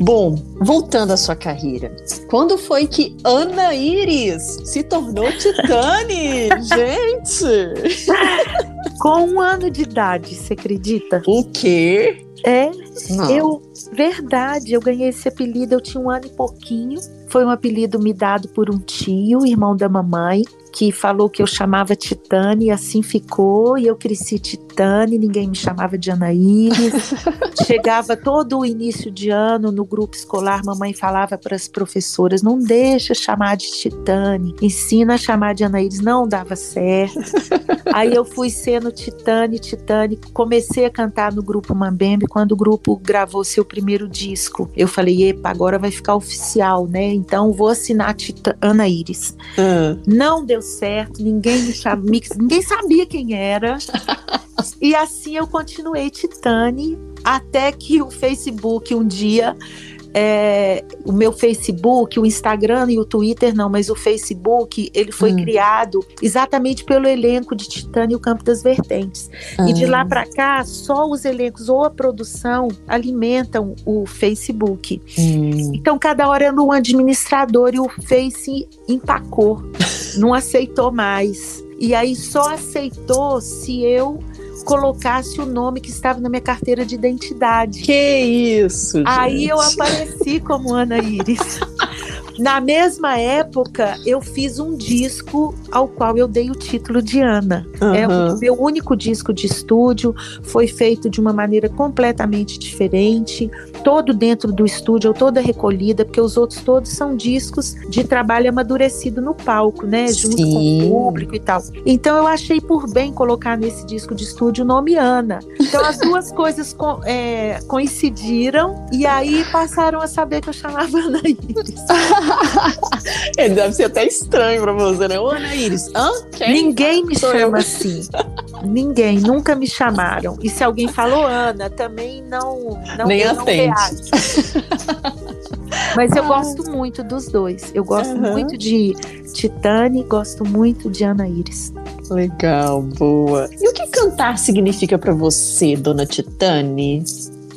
Bom, voltando à sua carreira. Quando foi que Ana Iris se tornou Titane? gente! Com um ano de idade, você acredita? O quê? É, Não. eu, verdade, eu ganhei esse apelido, eu tinha um ano e pouquinho. Foi um apelido me dado por um tio, irmão da mamãe que falou que eu chamava Titane, e assim ficou, e eu cresci Titane, ninguém me chamava de Anaíris. Chegava todo o início de ano no grupo escolar, mamãe falava para as professoras: não deixa chamar de Titane, ensina a chamar de Anaíris, não dava certo. Aí eu fui sendo Titane, Titane, comecei a cantar no grupo Mambembe quando o grupo gravou seu primeiro disco. Eu falei: epa, agora vai ficar oficial, né? Então vou assinar Tita Anaíris. Uhum. Não deu certo, ninguém me sabia, ninguém sabia quem era. E assim eu continuei Titane, até que o Facebook um dia é, o meu Facebook, o Instagram e o Twitter não, mas o Facebook, ele foi hum. criado exatamente pelo elenco de Titânia e o Campo das Vertentes. E de lá ah. para cá, só os elencos ou a produção alimentam o Facebook. Hum. Então, cada hora era um administrador e o Face empacou, não aceitou mais. E aí só aceitou se eu colocasse o nome que estava na minha carteira de identidade. Que isso! Gente. Aí eu apareci como Ana Iris. Na mesma época, eu fiz um disco ao qual eu dei o título de Ana. Uhum. É o meu único disco de estúdio, foi feito de uma maneira completamente diferente, todo dentro do estúdio, toda recolhida, porque os outros todos são discos de trabalho amadurecido no palco, né, junto Sim. com o público e tal. Então eu achei por bem colocar nesse disco de estúdio o nome Ana. Então as duas coisas co é, coincidiram e aí passaram a saber que eu chamava Ana Iris. Deve ser até estranho pra você, né? Ô, Ana Iris, hã? Quem? Ninguém me Sou chama eu. assim. Ninguém, nunca me chamaram. E se alguém falou Ana, também não, não, Nem não atende. Reajo. Mas eu gosto muito dos dois. Eu gosto Aham. muito de Titane, gosto muito de Ana Iris. Legal, boa. E o que cantar significa pra você, dona Titane?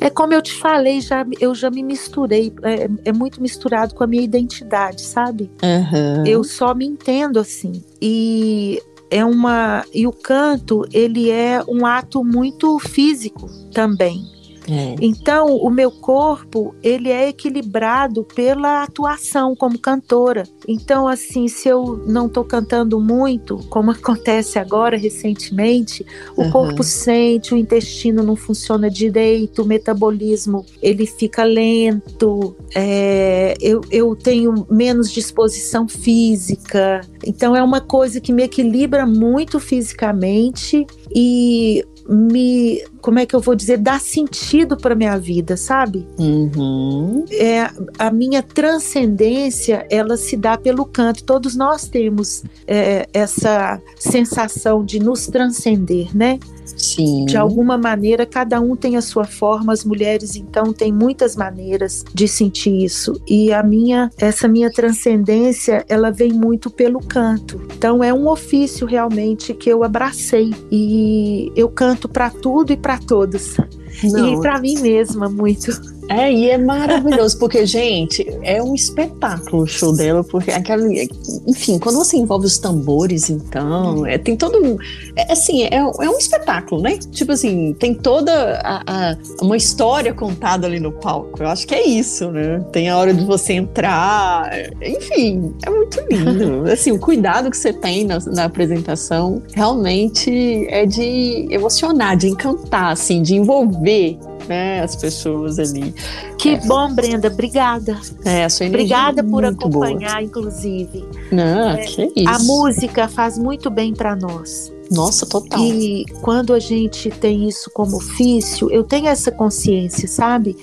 É como eu te falei, já, eu já me misturei. É, é muito misturado com a minha identidade, sabe? Aham. Eu só me entendo assim. E é uma e o canto, ele é um ato muito físico também. É. Então, o meu corpo, ele é equilibrado pela atuação como cantora. Então, assim, se eu não estou cantando muito, como acontece agora recentemente, o Uhum. corpo sente, o intestino não funciona direito, o metabolismo ele fica lento, é, eu, eu tenho menos disposição física. Então, é uma coisa que me equilibra muito fisicamente e me, como é que eu vou dizer, dá sentido para minha vida, sabe? Uhum. É, a minha transcendência, ela se dá pelo canto. Todos nós temos é, essa sensação de nos transcender, né? Sim. De alguma maneira, cada um tem a sua forma. As mulheres, então, têm muitas maneiras de sentir isso. E a minha, essa minha transcendência, ela vem muito pelo canto. Então, é um ofício realmente que eu abracei e eu canto para tudo e para todos. Não, E para mim mesma muito. É, e é maravilhoso, porque, gente, é um espetáculo o show dela, porque aquele. Enfim, quando você envolve os tambores, então, é, tem todo um. É, assim, é, é um espetáculo, né? Tipo assim, tem toda a, a- uma história contada ali no palco. Eu acho que é isso, né? Tem a hora de você entrar, enfim, é muito lindo. Assim, o cuidado que você tem na, na apresentação realmente é de emocionar, de encantar, assim, de envolver. Né, as pessoas ali. Que bom, Brenda. Obrigada. É, a sua Obrigada é por muito boa. acompanhar, inclusive. Não, que isso. A música faz muito bem para nós. Nossa, total. E quando a gente tem isso como ofício, eu tenho essa consciência, sabe?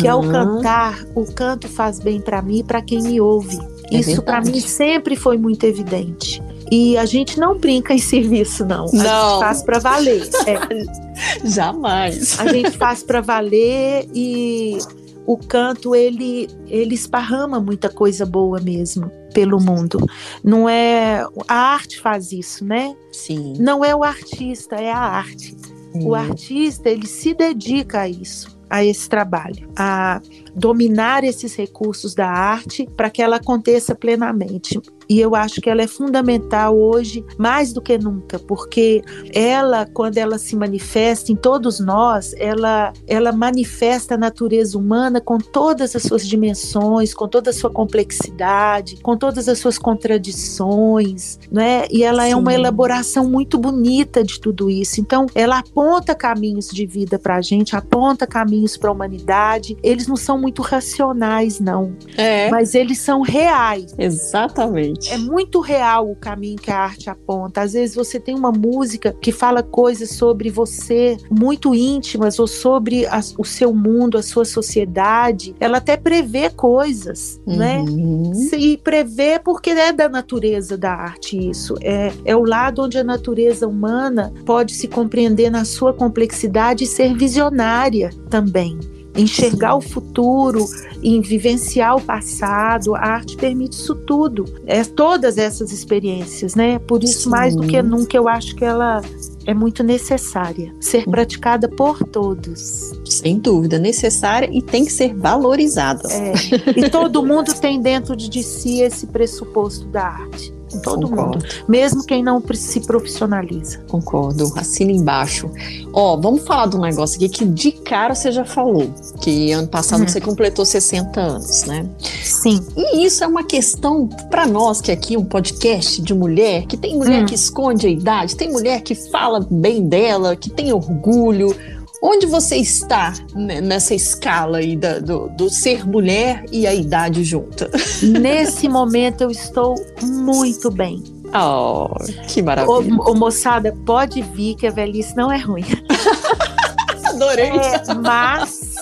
Que ao cantar, o canto faz bem para mim e para quem me ouve. É isso para mim sempre foi muito evidente. E a gente não brinca em serviço, não. A Não. gente faz para valer. É, Jamais. a gente faz para valer e o canto ele ele esparrama muita coisa boa mesmo pelo mundo. Não é a arte faz isso, né? Sim. Não é o artista, é a arte. O Hum. artista ele se dedica a isso, a esse trabalho, a dominar esses recursos da arte para que ela aconteça plenamente. E eu acho que ela é fundamental hoje, mais do que nunca, porque ela, quando ela se manifesta em todos nós, ela, ela manifesta a natureza humana com todas as suas dimensões, com toda a sua complexidade, com todas as suas contradições, né? E ela é uma Sim. elaboração muito bonita de tudo isso. Então, ela aponta caminhos de vida para a gente, aponta caminhos para a humanidade. Eles não são muito racionais, não, É, mas eles são reais. exatamente. É muito real o caminho que a arte aponta. Às vezes você tem uma música que fala coisas sobre você muito íntimas ou sobre a- o seu mundo, a sua sociedade. Ela até prevê coisas, né? Uhum. E prevê porque é da natureza da arte isso. É, é o lado onde a natureza humana pode se compreender na sua complexidade e ser visionária também. Enxergar Sim. o futuro, em vivenciar o passado, a arte permite isso tudo, é todas essas experiências, né? Por isso, mais do Sim. que nunca, eu acho que ela é muito necessária ser praticada por todos. Sem dúvida, necessária e tem que ser valorizada. É, e todo mundo tem dentro de si esse pressuposto da arte. Todo Concordo. mundo, mesmo quem não se profissionaliza. Concordo, assina embaixo. Ó, vamos falar de um negócio aqui que de cara você já falou, que ano passado Uhum. você completou 60 anos, né? Sim, E isso é uma questão para nós que aqui é um podcast de mulher, que tem mulher Hum. que esconde a idade, tem mulher que fala bem dela, que tem orgulho. Onde você está nessa escala aí da- do, do ser mulher e a idade junta? nesse momento eu estou muito bem. Oh, que maravilha. ô, moçada, pode vir que a velhice não é ruim. Adorei. É, mas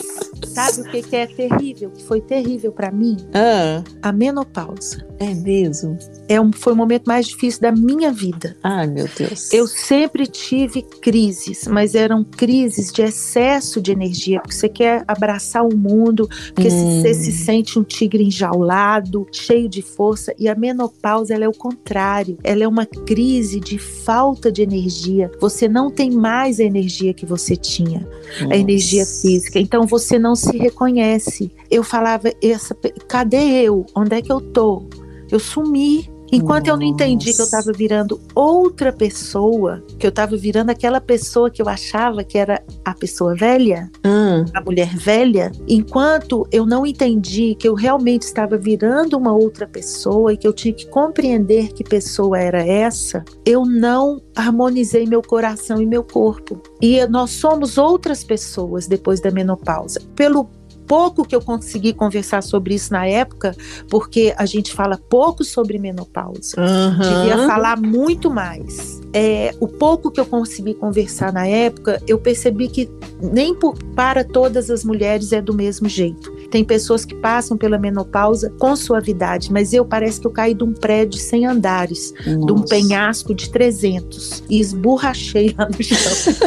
Sabe o que, que é terrível? Que foi terrível para mim? Ah, A menopausa. é mesmo? É um, foi o momento mais difícil da minha vida. Ai, meu Deus. Eu sempre tive crises, mas eram crises de excesso de energia, porque você quer abraçar o mundo, porque Hum. você se sente um tigre enjaulado, cheio de força, e a menopausa ela é o contrário. Ela é uma crise de falta de energia. Você não tem mais a energia que você tinha, a energia física. Então você não se reconhece. Eu falava, essa, cadê eu? Onde é que eu tô? Eu sumi. Enquanto eu não entendi que eu Nossa. estava virando outra pessoa, que eu estava virando aquela pessoa que eu achava que era a pessoa velha, Ah, a mulher velha, enquanto eu não entendi que eu realmente estava virando uma outra pessoa e que eu tinha que compreender que pessoa era essa, eu não harmonizei meu coração e meu corpo. E nós somos outras pessoas depois da menopausa. Pelo pouco que eu consegui conversar sobre isso na época, porque a gente fala pouco sobre menopausa. Devia aham. falar muito mais. É, o pouco que eu consegui conversar na época, eu percebi que nem por- para todas as mulheres é do mesmo jeito. Tem pessoas que passam pela menopausa com suavidade, mas eu parece que eu caí de um prédio sem andares, de um Nossa. penhasco de 300 e esborrachei lá no chão.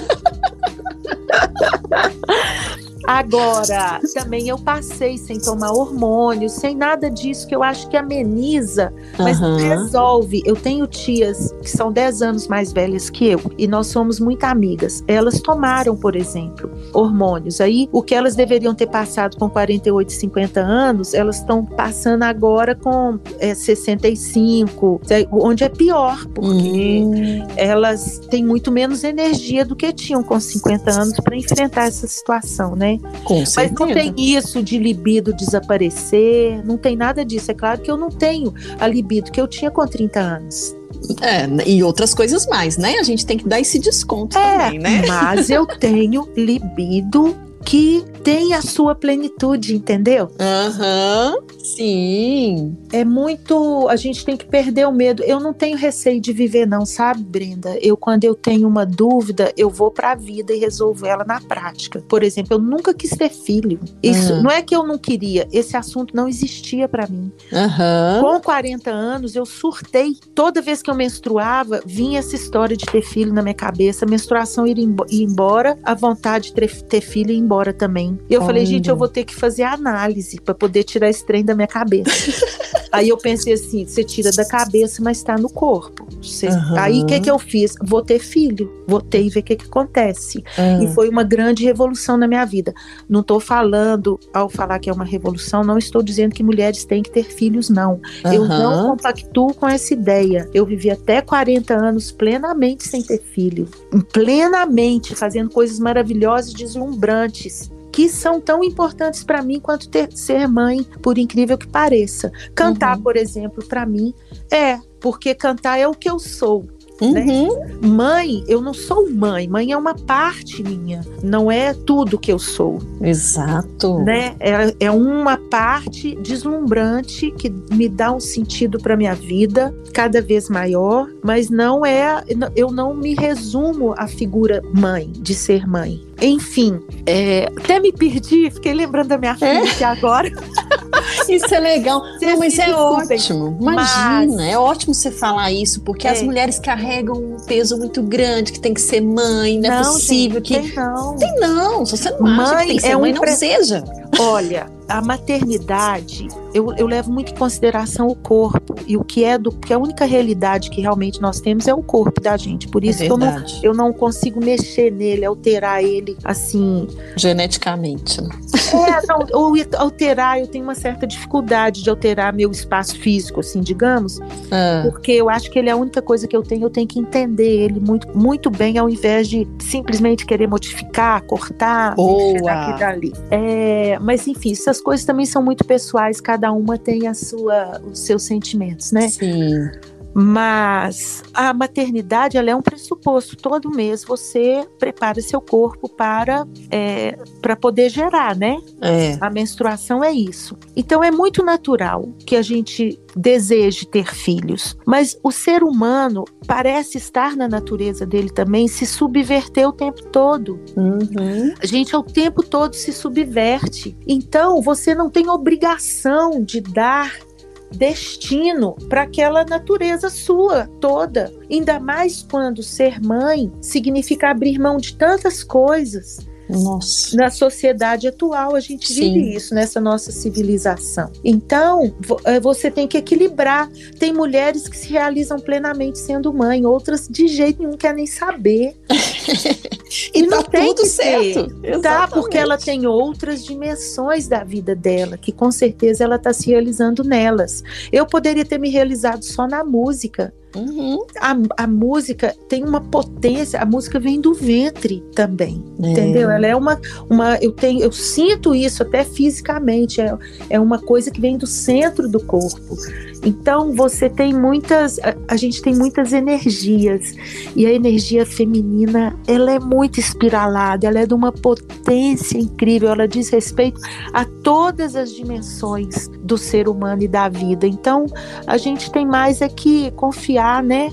Agora, também eu passei sem tomar hormônio, sem nada disso que eu acho que ameniza mas não Aham. resolve. Eu tenho tias que são 10 anos mais velhas que eu e nós somos muito amigas. Elas tomaram, por exemplo, hormônios. Aí, o que elas deveriam ter passado com 48, 50 anos, elas estão passando agora com é, 65, é, onde é pior, porque Hum, elas têm muito menos energia do que tinham com 50 anos para enfrentar essa situação, né? Com Mas certeza. não tem isso de libido desaparecer, não tem nada disso. É claro que eu não tenho a libido que eu tinha com 30 anos. É, e outras coisas mais, né? A gente tem que dar esse desconto também, né? mas eu tenho libido que tem a sua plenitude, entendeu? Aham, sim. É muito. A gente tem que perder o medo. Eu não tenho receio de viver, não, sabe, Brenda? Eu, quando eu tenho uma dúvida, eu vou para a vida e resolvo ela na prática. Por exemplo, eu nunca quis ter filho. Isso Uhum. não é que eu não queria, esse assunto não existia para mim. Aham. Com 40 anos, eu surtei. Toda vez que eu menstruava, vinha essa história de ter filho na minha cabeça. A menstruação ir embora, a vontade de ter, ter filho ir embora também. E eu falei, Olha. gente, eu vou ter que fazer análise para poder tirar esse trem da minha cabeça. Aí eu pensei assim: você tira da cabeça, mas está no corpo. Você- Aham. Aí o que, que eu fiz? Vou ter filho. Votei e ver o que, que acontece. Ah, E foi uma grande revolução na minha vida. Não estou falando, ao falar que é uma revolução, não estou dizendo que mulheres têm que ter filhos, não. Eu não compactuo com essa ideia. Eu vivi até 40 anos plenamente sem ter filho. Plenamente, fazendo coisas maravilhosas, deslumbrantes. Que são tão importantes para mim quanto ter, ser mãe, por incrível que pareça. Cantar, Uhum. por exemplo, para mim é, porque cantar é o que eu sou. né? Uhum. Mãe, eu não sou mãe. Mãe é uma parte minha, não é tudo que eu sou Exato. né? É, é uma parte deslumbrante que me dá um sentido para minha vida cada vez maior, mas não é, eu não me resumo à figura mãe, de ser mãe. Enfim, é, até me perdi, fiquei lembrando da minha filha aqui agora. Isso é legal. Não, mas é ótimo. Imagina, mas- é ótimo você falar isso, porque É. as mulheres carregam um peso muito grande, que tem que ser mãe, não, é Não, possível gente, que. tem não. Tem não, se você não acha Mãe que tem que ser é um mãe, não pre- seja. Olha, a maternidade, eu, eu levo muito em consideração o corpo e o que é do, porque a única realidade que realmente nós temos é o corpo da gente. Por isso é que eu não eu não consigo mexer nele, alterar ele assim. Geneticamente. né? É, não, ou alterar, eu tenho uma certa dificuldade de alterar meu espaço físico, assim, digamos, Ah, porque eu acho que ele é a única coisa que eu tenho, eu tenho que entender ele muito, muito bem, ao invés de simplesmente querer modificar, cortar, Boa. daqui dali. É, mas enfim, essas coisas também são muito pessoais, cada uma tem a sua, os seus sentimentos, né? sim. Mas a maternidade ela é um pressuposto. Todo mês você prepara seu corpo para, é, para poder gerar, né? É. A menstruação é isso. Então é muito natural que a gente deseje ter filhos. Mas o ser humano parece estar na natureza dele também se subverter o tempo todo. Uhum. A gente o tempo todo se subverte. Então você não tem obrigação de dar destino para aquela natureza sua toda. Ainda mais quando ser mãe significa abrir mão de tantas coisas. Nossa. Na sociedade atual, a gente Sim. vive isso nessa nossa civilização. Então, eh, você tem que equilibrar. Tem mulheres que se realizam plenamente sendo mãe, outras de jeito nenhum quer nem saber. E, não tá tem tudo que certo. ter. Tá, porque ela tem outras dimensões da vida dela, que com certeza ela está se realizando nelas. Eu poderia ter me realizado só na música. Uhum. A, a música tem uma potência, a música vem do ventre também, É. entendeu? Ela é uma, uma eu tenho, eu sinto isso até fisicamente, é, é uma coisa que vem do centro do corpo. Então você tem muitas, a, a gente tem muitas energias e a energia feminina ela é muito espiralada, ela é de uma potência incrível, ela diz respeito a todas as dimensões do ser humano e da vida. Então a gente tem mais é que confiar, né?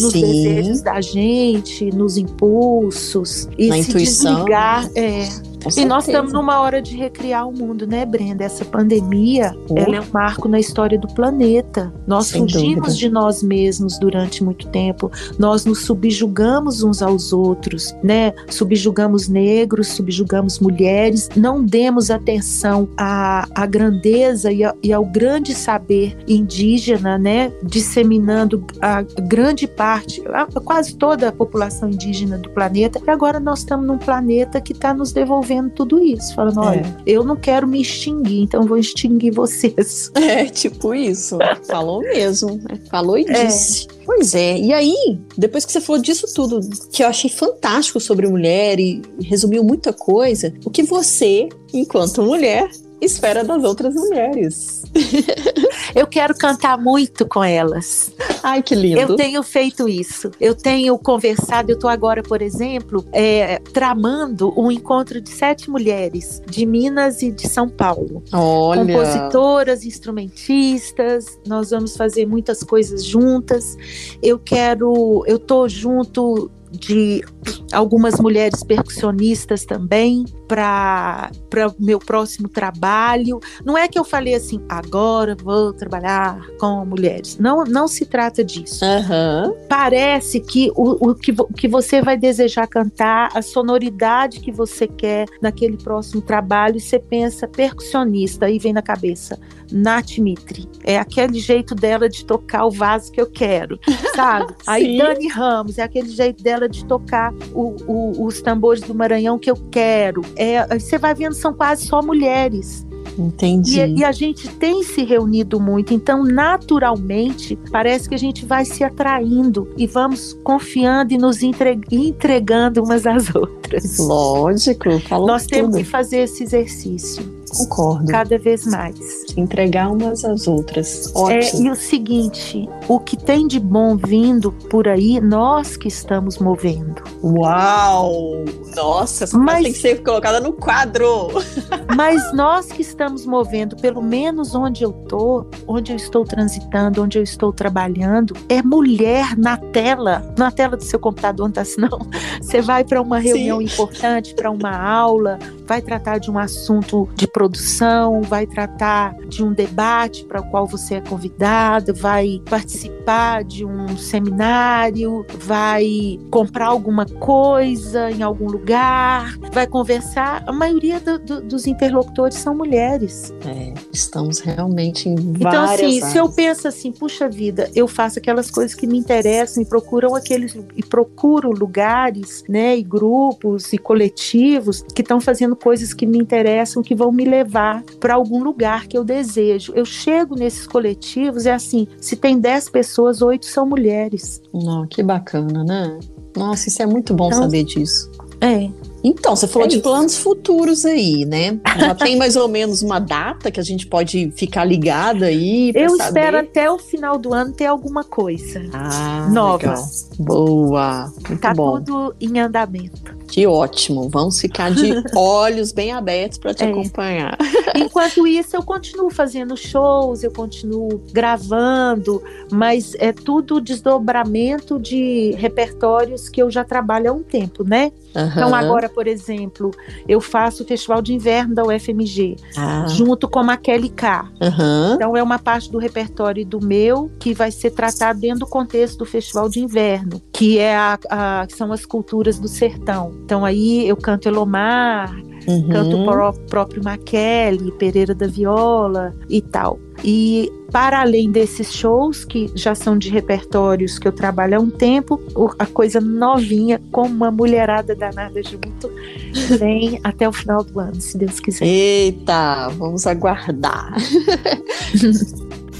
Nos Sim. desejos da gente, nos impulsos e Na se intuição. desligar. É. E nós estamos numa hora de recriar o mundo, né, Brenda? Essa pandemia, Oh. ela é um marco na história do planeta. Nós Sem fugimos dúvida. de nós mesmos durante muito tempo. Nós nos subjugamos uns aos outros, né? Subjugamos negros, subjugamos mulheres. Não demos atenção à, à grandeza e, a- e ao grande saber indígena, né? Disseminando a grande parte, a- quase toda a população indígena do planeta. E agora nós estamos num planeta que está nos devolvendo tudo isso, falando: É. olha, eu não quero me extinguir, então vou extinguir vocês. É, tipo isso. Falou mesmo. né? Falou e É. disse. Pois é. E aí, depois que você falou disso tudo, que eu achei fantástico sobre mulher e resumiu muita coisa, o que você, enquanto mulher, espera das outras mulheres? Eu quero cantar muito com elas. Ai, que lindo. Eu tenho feito isso. Eu tenho conversado. Eu estou agora, por exemplo, é, tramando um encontro de sete mulheres de Minas e de São Paulo. Olha. Compositoras, instrumentistas. Nós vamos fazer muitas coisas juntas. Eu quero. Eu tô junto de algumas mulheres percussionistas também para o meu próximo trabalho. Não é que eu falei assim, agora vou trabalhar com mulheres. Não, não se trata disso. Aham. Parece que o, o que, que você vai desejar cantar, a sonoridade que você quer naquele próximo trabalho, você pensa percussionista, aí vem na cabeça. Nath Mitri. É aquele jeito dela de tocar o vaso que eu quero, sabe? Aí. Dani Ramos, é aquele jeito dela de tocar o- o- os tambores do Maranhão que eu quero. É, você vai vendo, são quase só mulheres. Entendi. E, e a gente tem se reunido muito, então naturalmente parece que a gente vai se atraindo e vamos confiando e nos entre- entregando umas às outras. Lógico, falou Nós temos tudo. que fazer esse exercício Concordo. cada vez mais. Entregar umas às outras. É, Ótimo. e o seguinte, o que tem de bom vindo por aí, nós que estamos movendo. Uau! Nossa, essa Mas- tem que ser colocada no quadro. Mas nós que estamos movendo, pelo menos onde eu tô, onde eu estou transitando, onde eu estou trabalhando, é mulher na tela, na tela do seu computador, não tá assim, não. Você vai para uma reunião importante, para uma aula, vai tratar de um assunto de produção, vai tratar de um debate para o qual você é convidado, vai participar de um seminário, vai comprar alguma coisa em algum lugar, vai conversar. A maioria do- do- dos interlocutores são mulheres. É, estamos realmente em Então, assim, se eu áreas. penso assim, puxa vida, eu faço aquelas coisas que me interessam e procuram aqueles e procuro lugares, né, e grupos e coletivos que estão fazendo coisas que me interessam, que vão me levar para algum lugar que eu desejo. Eu chego nesses coletivos, é assim, se tem 10 pessoas, oito são mulheres. Não, que bacana, né? Nossa, isso é muito bom Então- saber disso. É. Então, você falou é de isso. planos futuros aí, né? Já tem mais ou menos uma data que a gente pode ficar ligada aí? Eu saber? espero até o final do ano ter alguma coisa ah, nova. Legal. Boa, muito tá bom. tudo em andamento. Que ótimo, vamos ficar de olhos bem abertos para te é. acompanhar. Enquanto isso, eu continuo fazendo shows, eu continuo gravando, mas é tudo desdobramento de repertórios que eu já trabalho há um tempo, né? Uhum. Então, agora, por exemplo, eu faço o Festival de Inverno da UFMG, ah. junto com a Kelly K. Uhum. Então, é uma parte do repertório do meu que vai ser tratado dentro do contexto do Festival de Inverno, que, é a, a, que são as culturas do sertão. Então, aí eu canto Elomar, uhum. canto o próprio Maquele, Pereira da Viola e tal. E para além desses shows, que já são de repertórios que eu trabalho há um tempo, a coisa novinha, com uma mulherada danada junto, vem até o final do ano, se Deus quiser. Eita, vamos aguardar.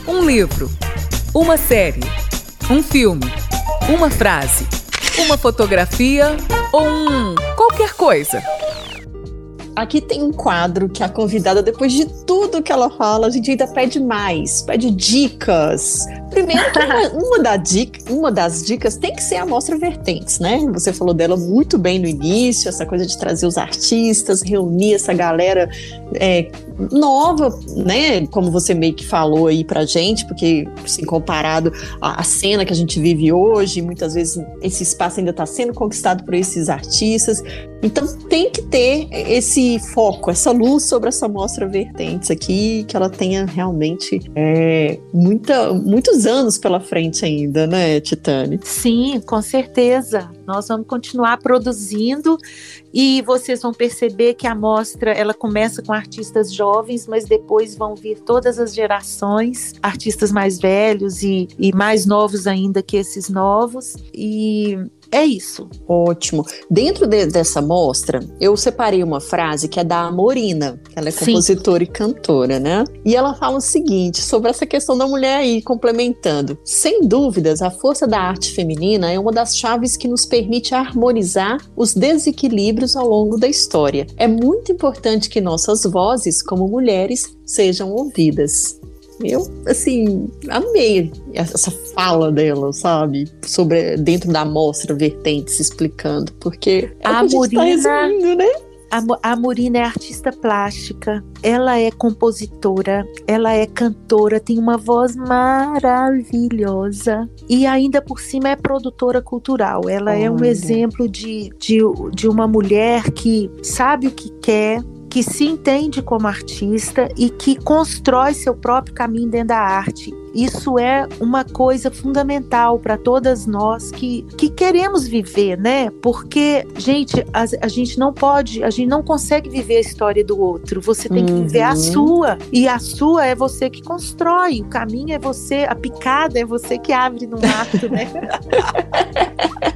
um livro, uma série, um filme, uma frase, uma fotografia ou um qualquer coisa. Aqui tem um quadro que a convidada, depois de tudo que ela fala, a gente ainda pede mais, pede dicas. Primeiro, uma, uma, da dica, uma das dicas tem que ser a Mostra Vertentes, né? Você falou dela muito bem no início, essa coisa de trazer os artistas, reunir essa galera é, nova, né? Como você meio que falou aí pra gente, porque, assim, comparado à, cena que a gente vive hoje, muitas vezes esse espaço ainda está sendo conquistado por esses artistas. Então, tem que ter esse foco, essa luz sobre essa mostra vertentes aqui, que ela tenha realmente é, muita, muitos anos pela frente ainda, né, Titane? Sim, com certeza. Nós vamos continuar produzindo e vocês vão perceber que a mostra ela começa com artistas jovens, mas depois vão vir todas as gerações, artistas mais velhos e, e mais novos ainda que esses novos. E é isso. Ótimo. Dentro de, dessa mostra, eu separei uma frase que é da Amorina. Ela é compositora Sim. e cantora, né? E ela fala o seguinte sobre essa questão da mulher aí, complementando. Sem dúvidas, a força da arte feminina é uma das chaves que nos permite harmonizar os desequilíbrios ao longo da história. É muito importante que nossas vozes, como mulheres, sejam ouvidas. Eu, assim, amei essa fala dela, sabe? Sobre dentro da amostra vertentes explicando, porque é a, a Murina, tá né? A, a Murina é artista plástica, ela é compositora, ela é cantora, tem uma voz maravilhosa e ainda por cima é produtora cultural. Ela Olha. é um exemplo de, de, de uma mulher que sabe o que quer, que se entende como artista e que constrói seu próprio caminho dentro da arte. Isso é uma coisa fundamental para todas nós que, que queremos viver, né? Porque, gente, a, a, gente não pode, a gente não consegue viver a história do outro. Você tem que viver a uhum. sua. E a sua é você que constrói. O caminho é você, a picada é você que abre no mato, né?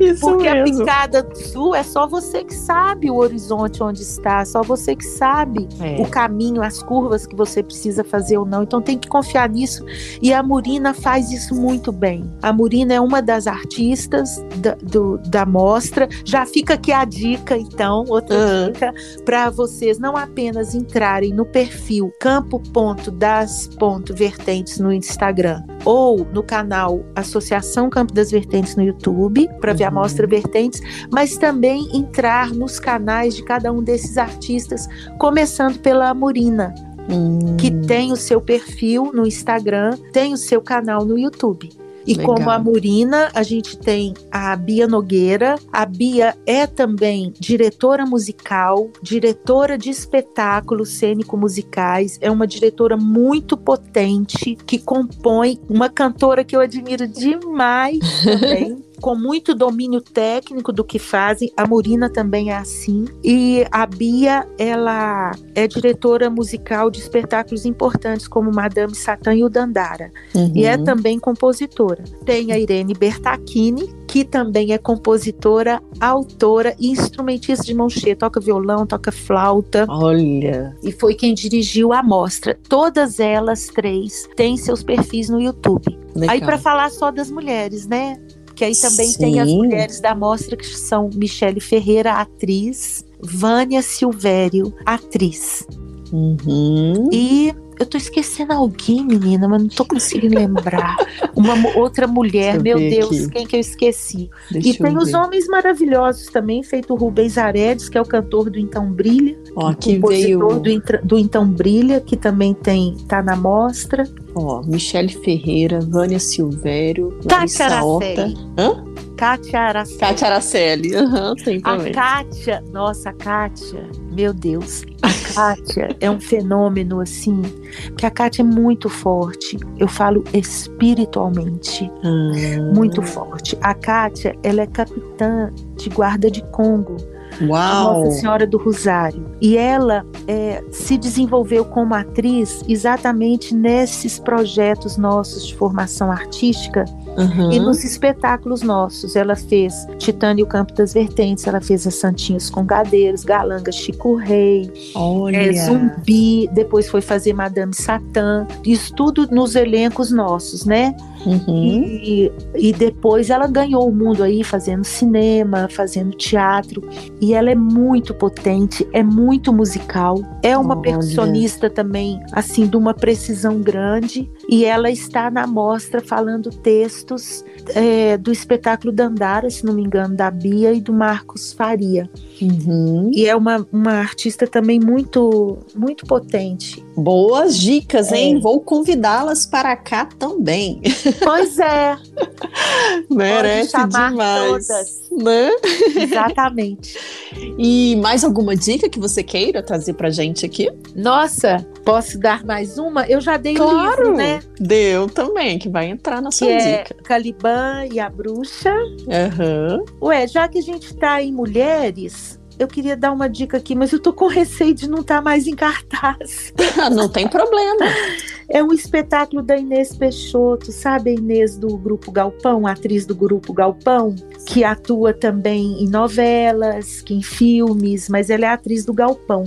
Isso Porque mesmo. a picada sua é só você que sabe o horizonte onde está, só você que sabe é. o caminho, as curvas que você precisa fazer ou não. Então tem que confiar nisso. E a Murina faz isso muito bem. A Murina é uma das artistas da, do, da mostra. Já fica aqui a dica, então, outra uhum. dica, para vocês não apenas entrarem no perfil campo.das.vertentes no Instagram ou no canal Associação Campo das Vertentes no YouTube para ver a uhum. mostra Vertentes, mas também entrar nos canais de cada um desses artistas, começando pela Amurina, hum. que tem o seu perfil no Instagram, tem o seu canal no YouTube. E Legal. como a Murina, a gente tem a Bia Nogueira. A Bia é também diretora musical, diretora de espetáculos cênico-musicais. É uma diretora muito potente que compõe uma cantora que eu admiro demais também. Com muito domínio técnico do que fazem. A Murina também é assim. E a Bia, ela é diretora musical de espetáculos importantes como Madame Satã e o Dandara. Uhum. E é também compositora. Tem a Irene Bertacchini, que também é compositora, autora e instrumentista de mão cheia. Toca violão, toca flauta. Olha! E foi quem dirigiu a mostra. Todas elas três têm seus perfis no YouTube. Legal. Aí para falar só das mulheres, né? Porque aí também Sim. tem as mulheres da mostra que são Michele Ferreira, atriz, Vânia Silvério, atriz. Uhum. E eu tô esquecendo alguém, menina, mas não tô conseguindo lembrar. Uma outra mulher, meu Deus, aqui. quem que eu esqueci? Deixa e tem os homens maravilhosos também, feito Rubens Aredes, que é o cantor do Então Brilha. Ó, que veio do, do Então Brilha, que também tem tá na mostra. Ó, Michele Ferreira, Vânia Silvério, Larissa Horta. Hã? Kátia Araceli. Kátia Araceli, uhum, também. A Kátia, nossa, a Kátia, meu Deus, a Kátia é um fenômeno assim, porque a Kátia é muito forte, eu falo espiritualmente, hum. muito forte. A Kátia, ela é capitã de guarda de Congo. Uau. Nossa Senhora do Rosário. E ela é, se desenvolveu como atriz exatamente nesses projetos nossos de formação artística Uhum. E nos espetáculos nossos, ela fez Titânio Campo das Vertentes, ela fez as Santinhos com Gadeiros, Galanga Chico Rei, é, Zumbi, depois foi fazer Madame Satã, isso tudo nos elencos nossos, né? Uhum. E, e depois ela ganhou o mundo aí fazendo cinema, fazendo teatro, e ela é muito potente, é muito musical, é uma Olha. percussionista também, assim, de uma precisão grande, e ela está na mostra falando texto textos é, do espetáculo Dandara, se não me engano, da Bia e do Marcos Faria. Uhum. E é uma, uma artista também muito, muito potente. Boas dicas, hein? É. Vou convidá-las para cá também. Pois é. Merece demais. Todas. Né? Exatamente. e mais alguma dica que você queira trazer pra gente aqui? Nossa, posso dar mais uma? Eu já dei claro, livro, né? Deu também, que vai entrar na sua que dica. É Caliban e a Bruxa. Uhum. Ué, já que a gente tá em mulheres, eu queria dar uma dica aqui, mas eu tô com receio de não estar tá mais em cartaz. não tem problema. É um espetáculo da Inês Peixoto, sabe a Inês do Grupo Galpão, atriz do Grupo Galpão, que atua também em novelas, que em filmes, mas ela é atriz do Galpão.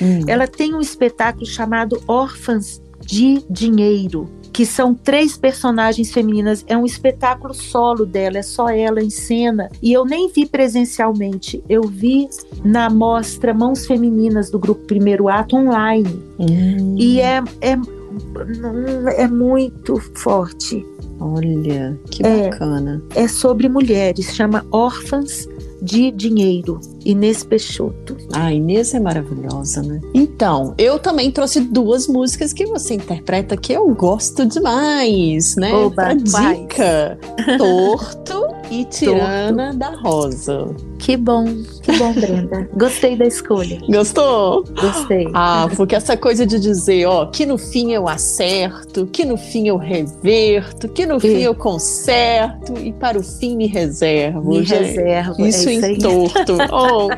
Hum. Ela tem um espetáculo chamado Órfãs de Dinheiro que são três personagens femininas. É um espetáculo solo dela, é só ela em cena. E eu nem vi presencialmente, eu vi na mostra Mãos Femininas do grupo Primeiro Ato online. Hum. E é, é, é muito forte. Olha, que é, bacana. É, é sobre mulheres, chama Órfãs de dinheiro, Inês Peixoto. Ah, Inês é maravilhosa, né? Então, eu também trouxe duas músicas que você interpreta que eu gosto demais, né? Oba, dica: Torto e Tirana Torto. da Rosa. Que bom, que bom, Brenda. Gostei da escolha. Gostou? Gostei. Ah, porque essa coisa de dizer, ó, que no fim eu acerto, que no fim eu reverto, que no e... fim eu conserto e para o fim me reservo. Me gente. reservo. É isso, é isso em torto. oh,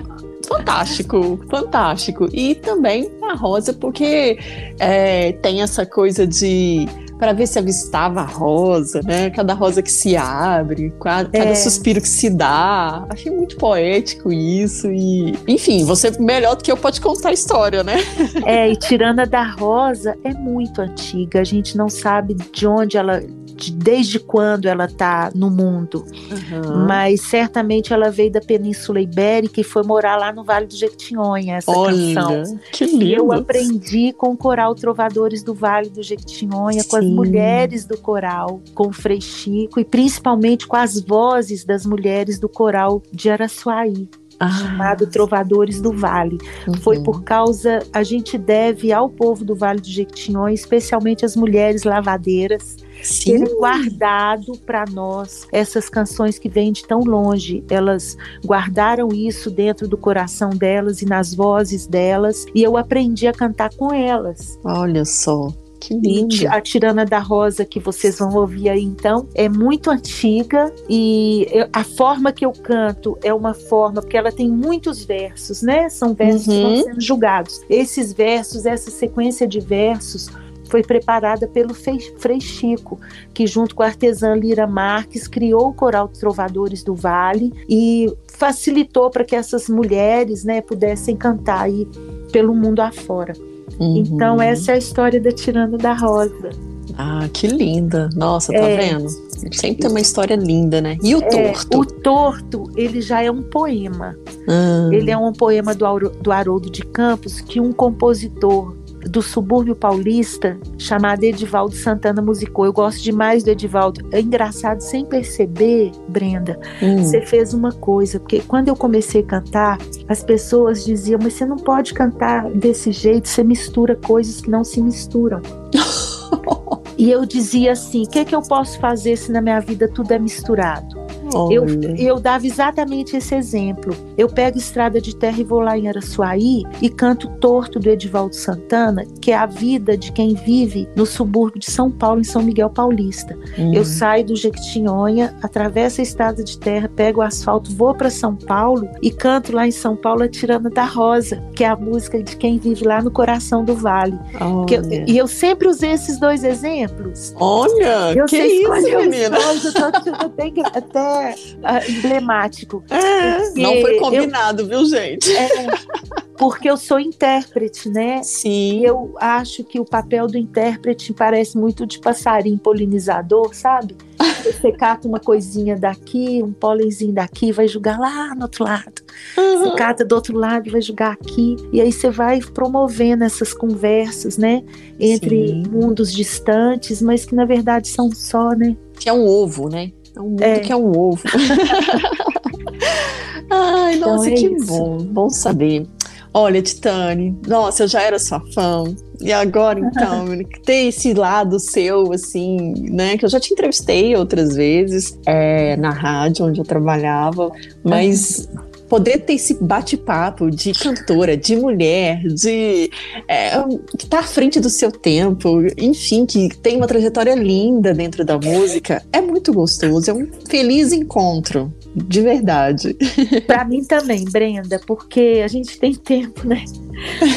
fantástico, fantástico. E também a Rosa, porque é, tem essa coisa de para ver se avistava a rosa, né? Cada rosa que se abre, cada, é. suspiro que se dá. Achei muito poético isso e, enfim, você melhor do que eu pode contar a história, né? É, e Tirana da Rosa é muito antiga. A gente não sabe de onde ela de, desde quando ela está no mundo, uhum. mas certamente ela veio da Península Ibérica e foi morar lá no Vale do Jequitinhonha, essa Olha, canção. Que lindo. Eu aprendi com o coral Trovadores do Vale do Jequitinhonha, Sim. com as mulheres do coral, com o Frei Chico e principalmente com as vozes das mulheres do coral de Araçuaí. Ah. chamado Trovadores do Vale. Uhum. Foi por causa, a gente deve ao povo do Vale do Jequitinhonha, especialmente as mulheres lavadeiras, Sim. terem guardado para nós essas canções que vêm de tão longe. Elas guardaram isso dentro do coração delas e nas vozes delas, e eu aprendi a cantar com elas. Olha só. Que lindo. E a Tirana da Rosa, que vocês vão ouvir aí então, é muito antiga e eu, a forma que eu canto é uma forma, porque ela tem muitos versos, né? São versos uhum. que estão sendo julgados. Esses versos, essa sequência de versos, foi preparada pelo Frei Chico, que junto com a artesã Lira Marques criou o Coral Trovadores do Vale e facilitou para que essas mulheres né, pudessem cantar aí pelo mundo afora. Uhum. Então essa é a história da Tirana da Rosa. Ah, que linda. Nossa, tá é, vendo? Sempre tem uma história linda, né? E o é, torto? O torto, ele já é um poema. Hum. Ele é um poema do, do Haroldo de Campos que um compositor do subúrbio paulista chamado Edivaldo Santana musicou. Eu gosto demais do Edivaldo. É engraçado, sem perceber, Brenda, hum. você fez uma coisa, porque quando eu comecei a cantar, as pessoas diziam: Mas você não pode cantar desse jeito, você mistura coisas que não se misturam. e eu dizia assim: o que, é que eu posso fazer se na minha vida tudo é misturado? Eu, eu dava exatamente esse exemplo. Eu pego estrada de terra e vou lá em Araçuaí e canto Torto do Edivaldo Santana, que é a vida de quem vive no subúrbio de São Paulo, em São Miguel Paulista. Uhum. Eu saio do Jequitinhonha, atravesso a estrada de terra, pego o asfalto, vou para São Paulo e canto lá em São Paulo a Tirana da Rosa, que é a música de quem vive lá no coração do vale. Eu, e eu sempre usei esses dois exemplos. Olha, eu que isso, menina? Eu tô até, até uh, emblemático. É, não foi combinado, eu, viu, gente? É, porque eu sou intérprete, né? Sim. Eu acho que o papel do intérprete parece muito de passarinho polinizador, sabe? Você cata uma coisinha daqui, um pólenzinho daqui, vai jogar lá no outro lado. Uhum. Você cata do outro lado e vai jogar aqui. E aí você vai promovendo essas conversas, né? Entre Sim. mundos distantes, mas que na verdade são só, né? Que é um ovo, né? É um mundo é. que é um ovo. Ai, então nossa, é que isso. bom. Bom saber. Olha, Titane, nossa, eu já era sua fã. E agora, então, tem esse lado seu, assim, né? Que eu já te entrevistei outras vezes é, na rádio onde eu trabalhava, mas poder ter esse bate-papo de cantora, de mulher, de é, que está à frente do seu tempo, enfim, que tem uma trajetória linda dentro da música, é muito gostoso, é um feliz encontro. De verdade. Para mim também, Brenda, porque a gente tem tempo, né?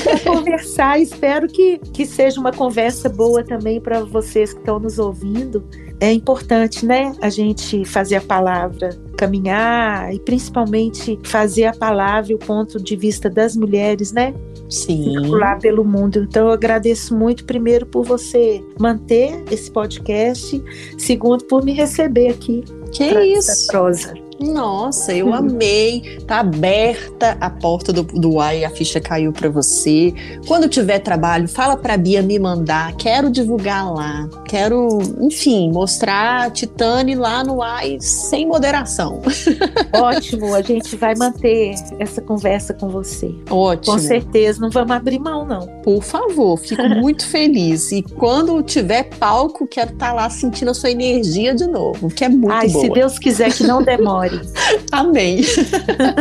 Para conversar. Espero que, que seja uma conversa boa também para vocês que estão nos ouvindo é importante, né, a gente fazer a palavra caminhar e principalmente fazer a palavra e o ponto de vista das mulheres, né? Sim. Circular pelo mundo. Então eu agradeço muito, primeiro, por você manter esse podcast, segundo, por me receber aqui. Que isso? Prosa. Nossa, eu amei. Tá aberta a porta do, do UAI, a ficha caiu para você. Quando tiver trabalho, fala pra Bia me mandar. Quero divulgar lá. Quero, enfim, mostrar a Titane lá no UAI sem moderação. Ótimo, a gente vai manter essa conversa com você. Ótimo. Com certeza, não vamos abrir mão, não. Por favor, fico muito feliz. E quando tiver palco, quero estar tá lá sentindo a sua energia de novo, que é muito Ai, boa. se Deus quiser que não demore. Amém.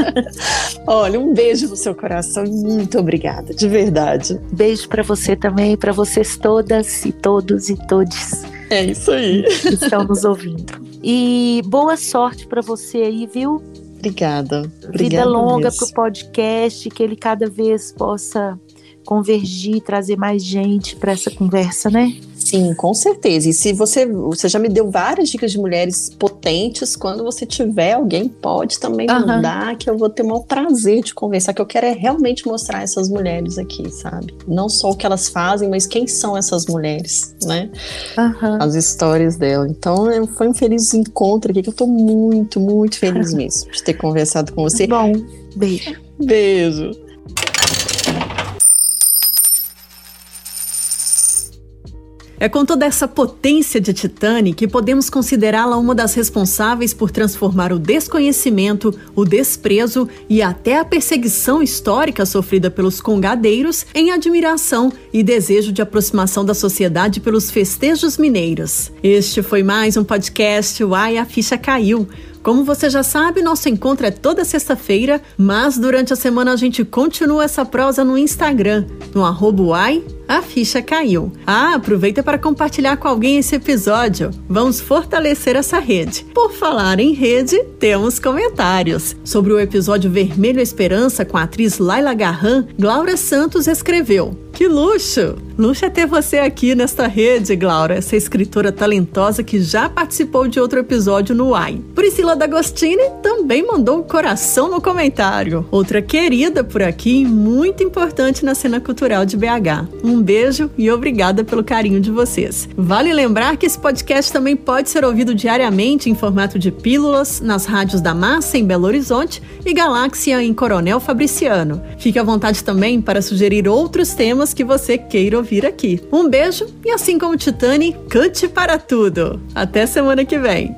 Olha, um beijo no seu coração e muito obrigada, de verdade. Beijo para você também, para vocês todas e todos e todes. É isso aí. Que estão nos ouvindo. E boa sorte para você aí, viu? Obrigada. Obrigada Vida longa para o podcast, que ele cada vez possa convergir, trazer mais gente para essa conversa, né? Sim, com certeza. E se você, você já me deu várias dicas de mulheres potentes, quando você tiver alguém, pode também uhum. mandar, que eu vou ter o maior prazer de conversar, que eu quero é realmente mostrar essas mulheres aqui, sabe? Não só o que elas fazem, mas quem são essas mulheres, né? Uhum. As histórias dela. Então, é, foi um feliz encontro aqui, que eu tô muito, muito feliz mesmo de ter conversado com você. Bom, beijo. Beijo. É com toda essa potência de Titane que podemos considerá-la uma das responsáveis por transformar o desconhecimento, o desprezo e até a perseguição histórica sofrida pelos congadeiros em admiração e desejo de aproximação da sociedade pelos festejos mineiros. Este foi mais um podcast Uai, a Ficha Caiu. Como você já sabe, nosso encontro é toda sexta-feira, mas durante a semana a gente continua essa prosa no Instagram, no arroba a ficha caiu. Ah, aproveita para compartilhar com alguém esse episódio. Vamos fortalecer essa rede. Por falar em rede, temos comentários. Sobre o episódio Vermelho Esperança com a atriz Laila Garran, Glaura Santos escreveu: Que luxo! Luxo é ter você aqui nesta rede, Glaura, essa escritora talentosa que já participou de outro episódio no UAI. Priscila D'Agostini também mandou um coração no comentário. Outra querida por aqui, muito importante na cena cultural de BH. Um beijo e obrigada pelo carinho de vocês. Vale lembrar que esse podcast também pode ser ouvido diariamente em formato de pílulas nas rádios da Massa em Belo Horizonte e Galáxia em Coronel Fabriciano. Fique à vontade também para sugerir outros temas que você queira ouvir aqui. Um beijo e assim como Titane, cante para tudo. Até semana que vem.